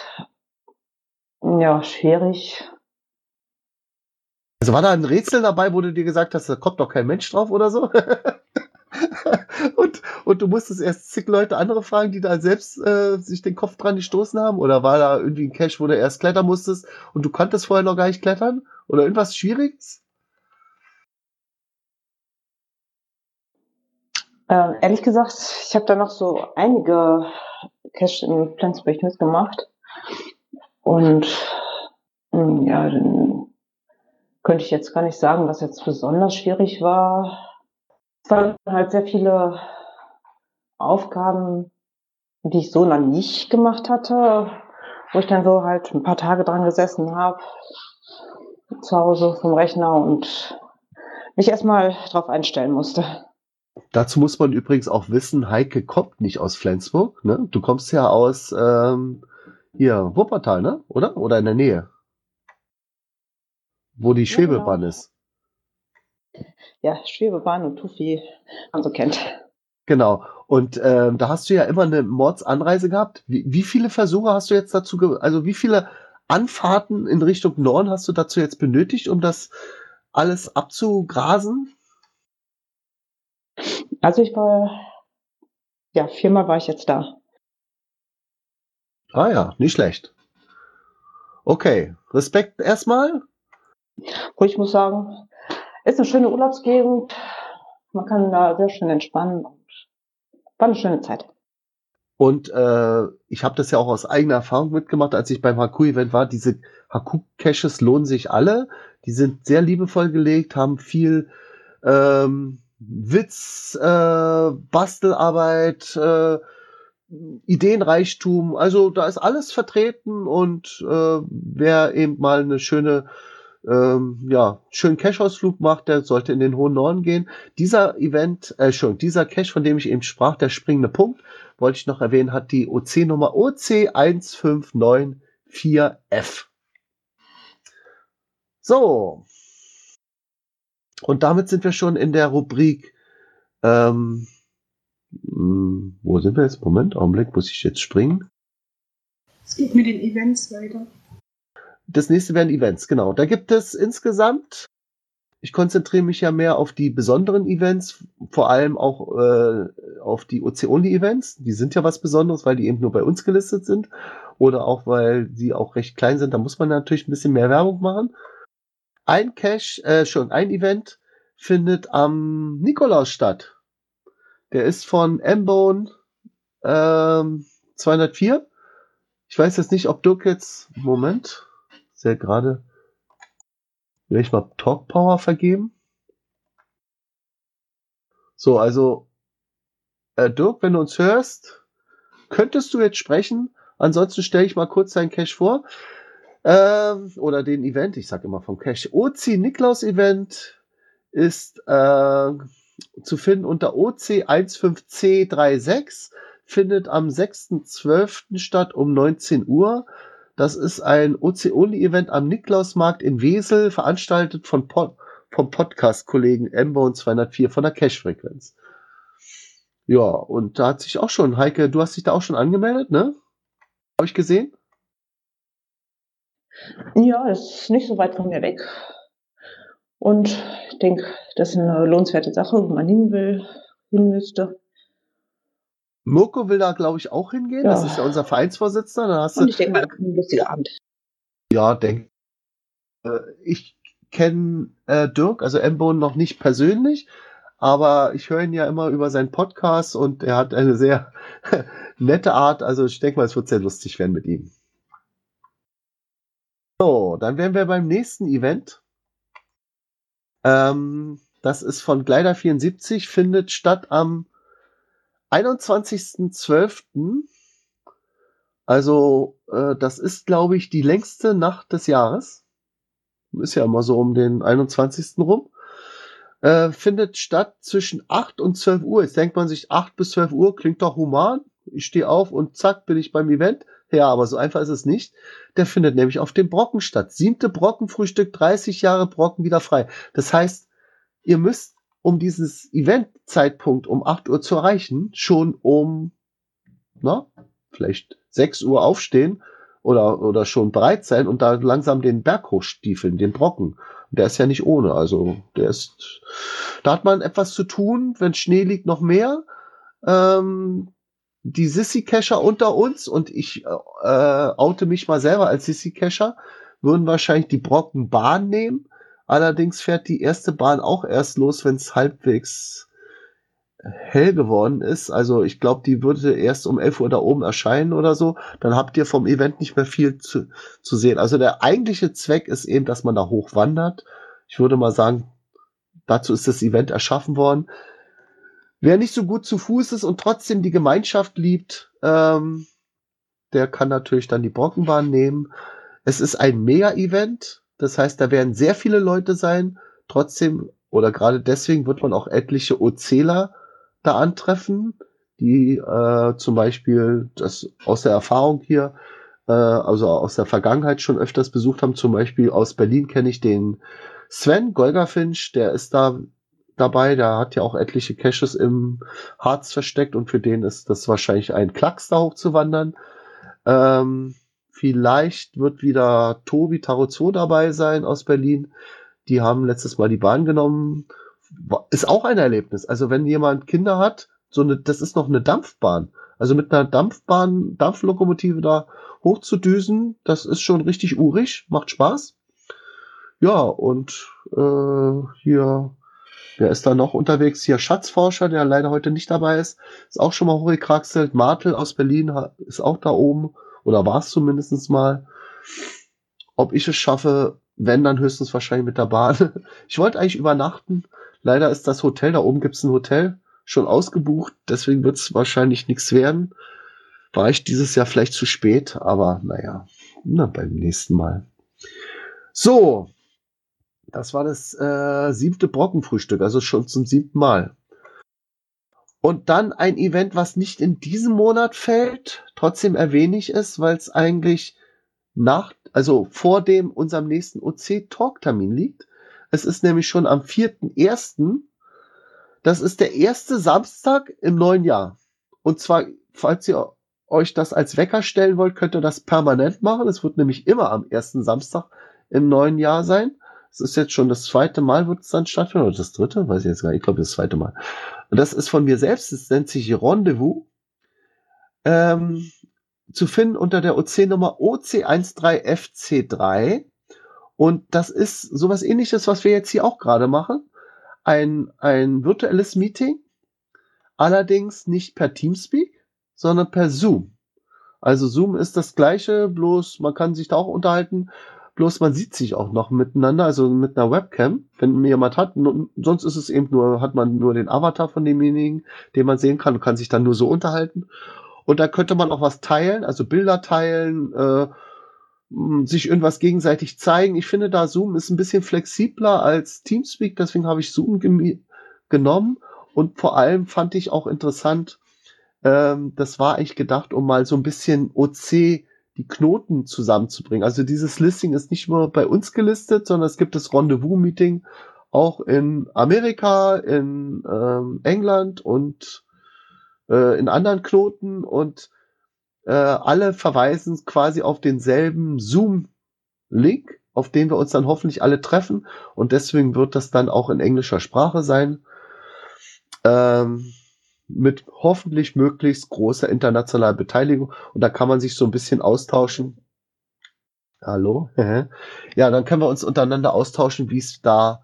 ja, schwierig. Also war da ein Rätsel dabei, wo du dir gesagt hast, da kommt doch kein Mensch drauf oder so? und, und du musstest erst zig Leute andere fragen, die da selbst äh, sich den Kopf dran gestoßen haben? Oder war da irgendwie ein Cache, wo du erst klettern musstest und du konntest vorher noch gar nicht klettern? Oder irgendwas Schwieriges? Ähm, ehrlich gesagt, ich habe da noch so einige Cache in Flensburg mitgemacht. Und mh, hm, ja, dann könnte ich jetzt gar nicht sagen, was jetzt besonders schwierig war. Es waren halt sehr viele Aufgaben, die ich so noch nicht gemacht hatte, wo ich dann so halt ein paar Tage dran gesessen habe, zu Hause vom Rechner und mich erstmal drauf einstellen musste. Dazu muss man übrigens auch wissen, Heike kommt nicht aus Flensburg. Ne? Du kommst ja aus ähm, hier Wuppertal, ne? Oder? Oder in der Nähe? Wo die Schwebebahn ja, genau. ist. Ja, Schwebebahn und Tufi, man so kennt. Genau. Und ähm, da hast du ja immer eine Mordsanreise gehabt. Wie, wie viele Versuche hast du jetzt dazu, also wie viele Anfahrten in Richtung Norden hast du dazu jetzt benötigt, um das alles abzugrasen? Also ich war, ja, viermal war ich jetzt da. Ah ja, nicht schlecht. Okay, Respekt erstmal. Ich muss sagen, ist eine schöne Urlaubsgegend. Man kann da sehr schön entspannen und war eine schöne Zeit. Und äh, ich habe das ja auch aus eigener Erfahrung mitgemacht, als ich beim Haku-Event war. Diese Haku-Caches lohnen sich alle. Die sind sehr liebevoll gelegt, haben viel ähm, Witz, äh, Bastelarbeit, äh, Ideenreichtum. Also da ist alles vertreten und äh, wer eben mal eine schöne ähm, ja, schönen Cache-Ausflug macht, der sollte in den hohen Norden gehen. Dieser Event, äh, schon, dieser Cache, von dem ich eben sprach, der springende Punkt, wollte ich noch erwähnen, hat die OC-Nummer OC1594F. So, und damit sind wir schon in der Rubrik. Ähm, hm, wo sind wir jetzt? Moment, Augenblick, muss ich jetzt springen. Es geht mit den Events weiter. Das nächste wären Events, genau. Da gibt es insgesamt, ich konzentriere mich ja mehr auf die besonderen Events, vor allem auch äh, auf die OC-Only-Events. Die sind ja was Besonderes, weil die eben nur bei uns gelistet sind. Oder auch, weil die auch recht klein sind. Da muss man natürlich ein bisschen mehr Werbung machen. Ein Cache, äh, schon ein Event findet am Nikolaus statt. Der ist von Mbone ähm, 204. Ich weiß jetzt nicht, ob Dirk jetzt, Moment, ja gerade, will ich mal Talk Power vergeben? So, also, äh, Dirk, wenn du uns hörst, könntest du jetzt sprechen? Ansonsten stelle ich mal kurz deinen Cache vor. Ähm, oder den Event, ich sage immer vom Cache. OC Niklaus Event ist äh, zu finden unter OC15C36, findet am 6.12. statt um 19 Uhr. Das ist ein OC-Only-Event am Niklausmarkt in Wesel, veranstaltet von Pod vom Podcast-Kollegen M-Bone 204 von der Cache-Frequenz. Ja, und da hat sich auch schon, Heike, du hast dich da auch schon angemeldet, ne? Habe ich gesehen? Ja, ist nicht so weit von mir weg. Und ich denke, das ist eine lohnenswerte Sache, wo man hin will, hin müsste. Mirko will da, glaube ich, auch hingehen. Ja. Das ist ja unser Vereinsvorsitzender. Da hast Und ich denke mal, ein lustiger Abend. Ja, denke. Äh, ich kenne äh, Dirk, also Embone, noch nicht persönlich, aber ich höre ihn ja immer über seinen Podcast und er hat eine sehr nette Art. Also ich denke mal, es wird sehr lustig werden mit ihm. So, dann wären wir beim nächsten Event. Ähm, das ist von Glider 74, findet statt am 21.12. Also, äh, das ist, glaube ich, die längste Nacht des Jahres. Ist ja immer so um den 21. rum. Äh, findet statt zwischen 8 und 12 Uhr. Jetzt denkt man sich, 8 bis 12 Uhr klingt doch human. Ich stehe auf und zack, bin ich beim Event. Ja, aber so einfach ist es nicht. Der findet nämlich auf dem Brocken statt. Siebte Brockenfrühstück, 30 Jahre Brocken wieder frei. Das heißt, ihr müsst, um dieses Eventzeitpunkt um 8 Uhr zu erreichen, schon um, na, vielleicht 6 Uhr aufstehen oder, oder schon bereit sein und da langsam den Berg hochstiefeln, den Brocken. Der ist ja nicht ohne, also der ist, da hat man etwas zu tun, wenn Schnee liegt noch mehr. Ähm, die Sissy-Cacher unter uns und ich äh, oute mich mal selber als Sissy-Cacher, würden wahrscheinlich die Brockenbahn nehmen. Allerdings fährt die erste Bahn auch erst los, wenn es halbwegs hell geworden ist. Also ich glaube, die würde erst um 11 Uhr da oben erscheinen oder so. Dann habt ihr vom Event nicht mehr viel zu, zu sehen. Also der eigentliche Zweck ist eben, dass man da hochwandert. Ich würde mal sagen, dazu ist das Event erschaffen worden. Wer nicht so gut zu Fuß ist und trotzdem die Gemeinschaft liebt, ähm, der kann natürlich dann die Brockenbahn nehmen. Es ist ein Mega-Event. Das heißt, da werden sehr viele Leute sein. Trotzdem oder gerade deswegen wird man auch etliche Ozähler da antreffen, die äh, zum Beispiel das aus der Erfahrung hier, äh, also aus der Vergangenheit schon öfters besucht haben. Zum Beispiel aus Berlin kenne ich den Sven Golgafinch, der ist da dabei, der hat ja auch etliche Caches im Harz versteckt und für den ist das wahrscheinlich ein Klacks da hochzuwandern. Ähm, vielleicht wird wieder Tobi Tarozzo dabei sein aus Berlin. Die haben letztes Mal die Bahn genommen ist auch ein Erlebnis. Also wenn jemand Kinder hat, so eine, das ist noch eine Dampfbahn. Also mit einer Dampfbahn, Dampflokomotive da hochzudüsen, das ist schon richtig urig, macht Spaß. Ja, und äh, hier, wer ist da noch unterwegs? Hier Schatzforscher, der leider heute nicht dabei ist, ist auch schon mal hochgekraxelt. Martel aus Berlin ist auch da oben, oder war es zumindest mal. Ob ich es schaffe, wenn, dann höchstens wahrscheinlich mit der Bahn. Ich wollte eigentlich übernachten, Leider ist das Hotel, da oben gibt's ein Hotel, schon ausgebucht, deswegen wird's wahrscheinlich nichts werden. War ich dieses Jahr vielleicht zu spät, aber naja, na, beim nächsten Mal. So, das war das äh, siebte Brockenfrühstück, also schon zum siebten Mal. Und dann ein Event, was nicht in diesem Monat fällt, trotzdem erwähne ich es, weil es eigentlich nach, also vor dem unserem nächsten OC-Talk-Termin liegt. Es ist nämlich schon am 4.1. Das ist der erste Samstag im neuen Jahr. Und zwar, falls ihr euch das als Wecker stellen wollt, könnt ihr das permanent machen. Es wird nämlich immer am ersten Samstag im neuen Jahr sein. Es ist jetzt schon das zweite Mal, wird es dann stattfinden, oder das dritte, weiß ich jetzt gar nicht, ich glaube das zweite Mal. Und das ist von mir selbst, es nennt sich Rendezvous. Ähm, zu finden unter der OC-Nummer OC13FC3. Und das ist sowas ähnliches, was wir jetzt hier auch gerade machen. Ein, ein virtuelles Meeting, allerdings nicht per Teamspeak, sondern per Zoom. Also Zoom ist das gleiche, bloß man kann sich da auch unterhalten, bloß man sieht sich auch noch miteinander, also mit einer Webcam, wenn jemand hat. Sonst ist es eben nur, hat man nur den Avatar von demjenigen, den man sehen kann und kann sich dann nur so unterhalten. Und da könnte man auch was teilen, also Bilder teilen, äh, sich irgendwas gegenseitig zeigen. Ich finde da Zoom ist ein bisschen flexibler als Teamspeak, deswegen habe ich Zoom genommen und vor allem fand ich auch interessant, ähm, das war eigentlich gedacht, um mal so ein bisschen OC die Knoten zusammenzubringen. Also dieses Listing ist nicht nur bei uns gelistet, sondern es gibt das Rendezvous-Meeting auch in Amerika, in ähm, England und äh, in anderen Knoten und äh, alle verweisen quasi auf denselben Zoom-Link, auf den wir uns dann hoffentlich alle treffen. Und deswegen wird das dann auch in englischer Sprache sein. Ähm, mit hoffentlich möglichst großer internationaler Beteiligung. Und da kann man sich so ein bisschen austauschen. Hallo? ja, dann können wir uns untereinander austauschen, wie es da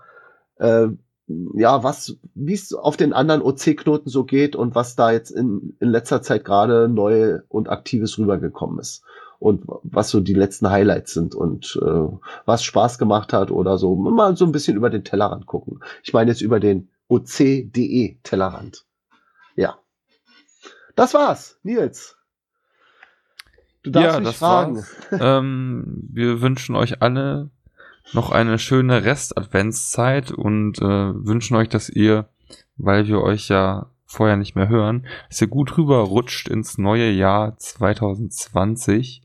äh, ja, was, wie es auf den anderen OC-Knoten so geht und was da jetzt in, in letzter Zeit gerade neu und aktives rübergekommen ist. Und was so die letzten Highlights sind und äh, was Spaß gemacht hat oder so. Mal so ein bisschen über den Tellerrand gucken. Ich meine jetzt über den OC.de Tellerrand. Ja. Das war's, Nils. Du darfst ja, mich fragen. ähm, wir wünschen euch alle noch eine schöne Rest-Adventszeit und äh, wünschen euch, dass ihr, weil wir euch ja vorher nicht mehr hören, dass ihr gut rüberrutscht ins neue Jahr 2020.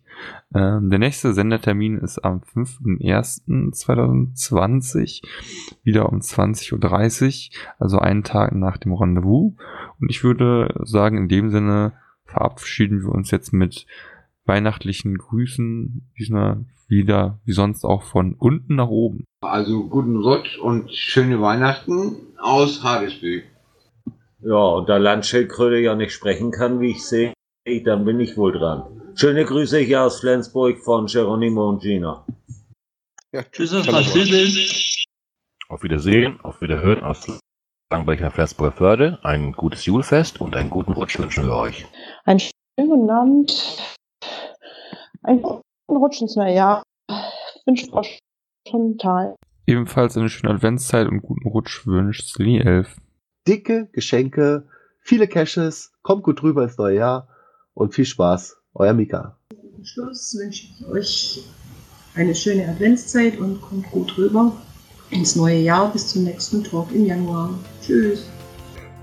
Ähm, der nächste Sendertermin ist am 5.1.2020, wieder um 20.30 Uhr, also einen Tag nach dem Rendezvous. Und ich würde sagen, in dem Sinne verabschieden wir uns jetzt mit weihnachtlichen Grüßen, diesmal wieder wie sonst auch von unten nach oben. Also guten Rutsch und schöne Weihnachten aus Hardesby. Ja, und da Landschildkröte ja nicht sprechen kann, wie ich sehe, dann bin ich wohl dran. Schöne Grüße hier aus Flensburg von Geronimo und Gina. Ja, Tschüss, Tschüss. Auf Wiedersehen, auf Wiederhören aus Langbrecher Flensburger Förde. Ein gutes Julfest und einen guten Rutsch wünschen wir euch. Einen schönen guten Abend. Einen guten Rutsch ins neue Jahr. Wünscht Frau Chantal. Ebenfalls eine schöne Adventszeit und guten Rutsch wünscht Sly Elf. Dicke Geschenke, viele Caches, kommt gut rüber ins neue Jahr und viel Spaß. Euer Mika. Zum Schluss wünsche ich euch eine schöne Adventszeit und kommt gut rüber ins neue Jahr bis zum nächsten Talk im Januar. Tschüss.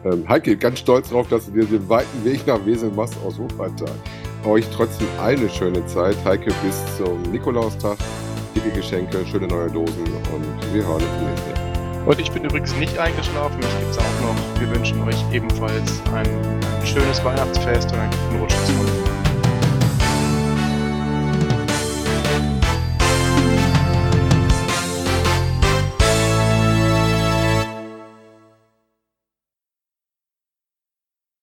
Ähm, Heike, ganz stolz darauf, dass du dir den weiten Weg nach Wesel machst aus Hofreitag. Euch trotzdem eine schöne Zeit. Heike, bis zum Nikolaustag. Dicke Geschenke, schöne neue Dosen und wir hören uns Jahr. Und ich bin übrigens nicht eingeschlafen. Mich gibt's auch noch. Wir wünschen euch ebenfalls ein, ein schönes Weihnachtsfest und einen guten Rutsch ins neue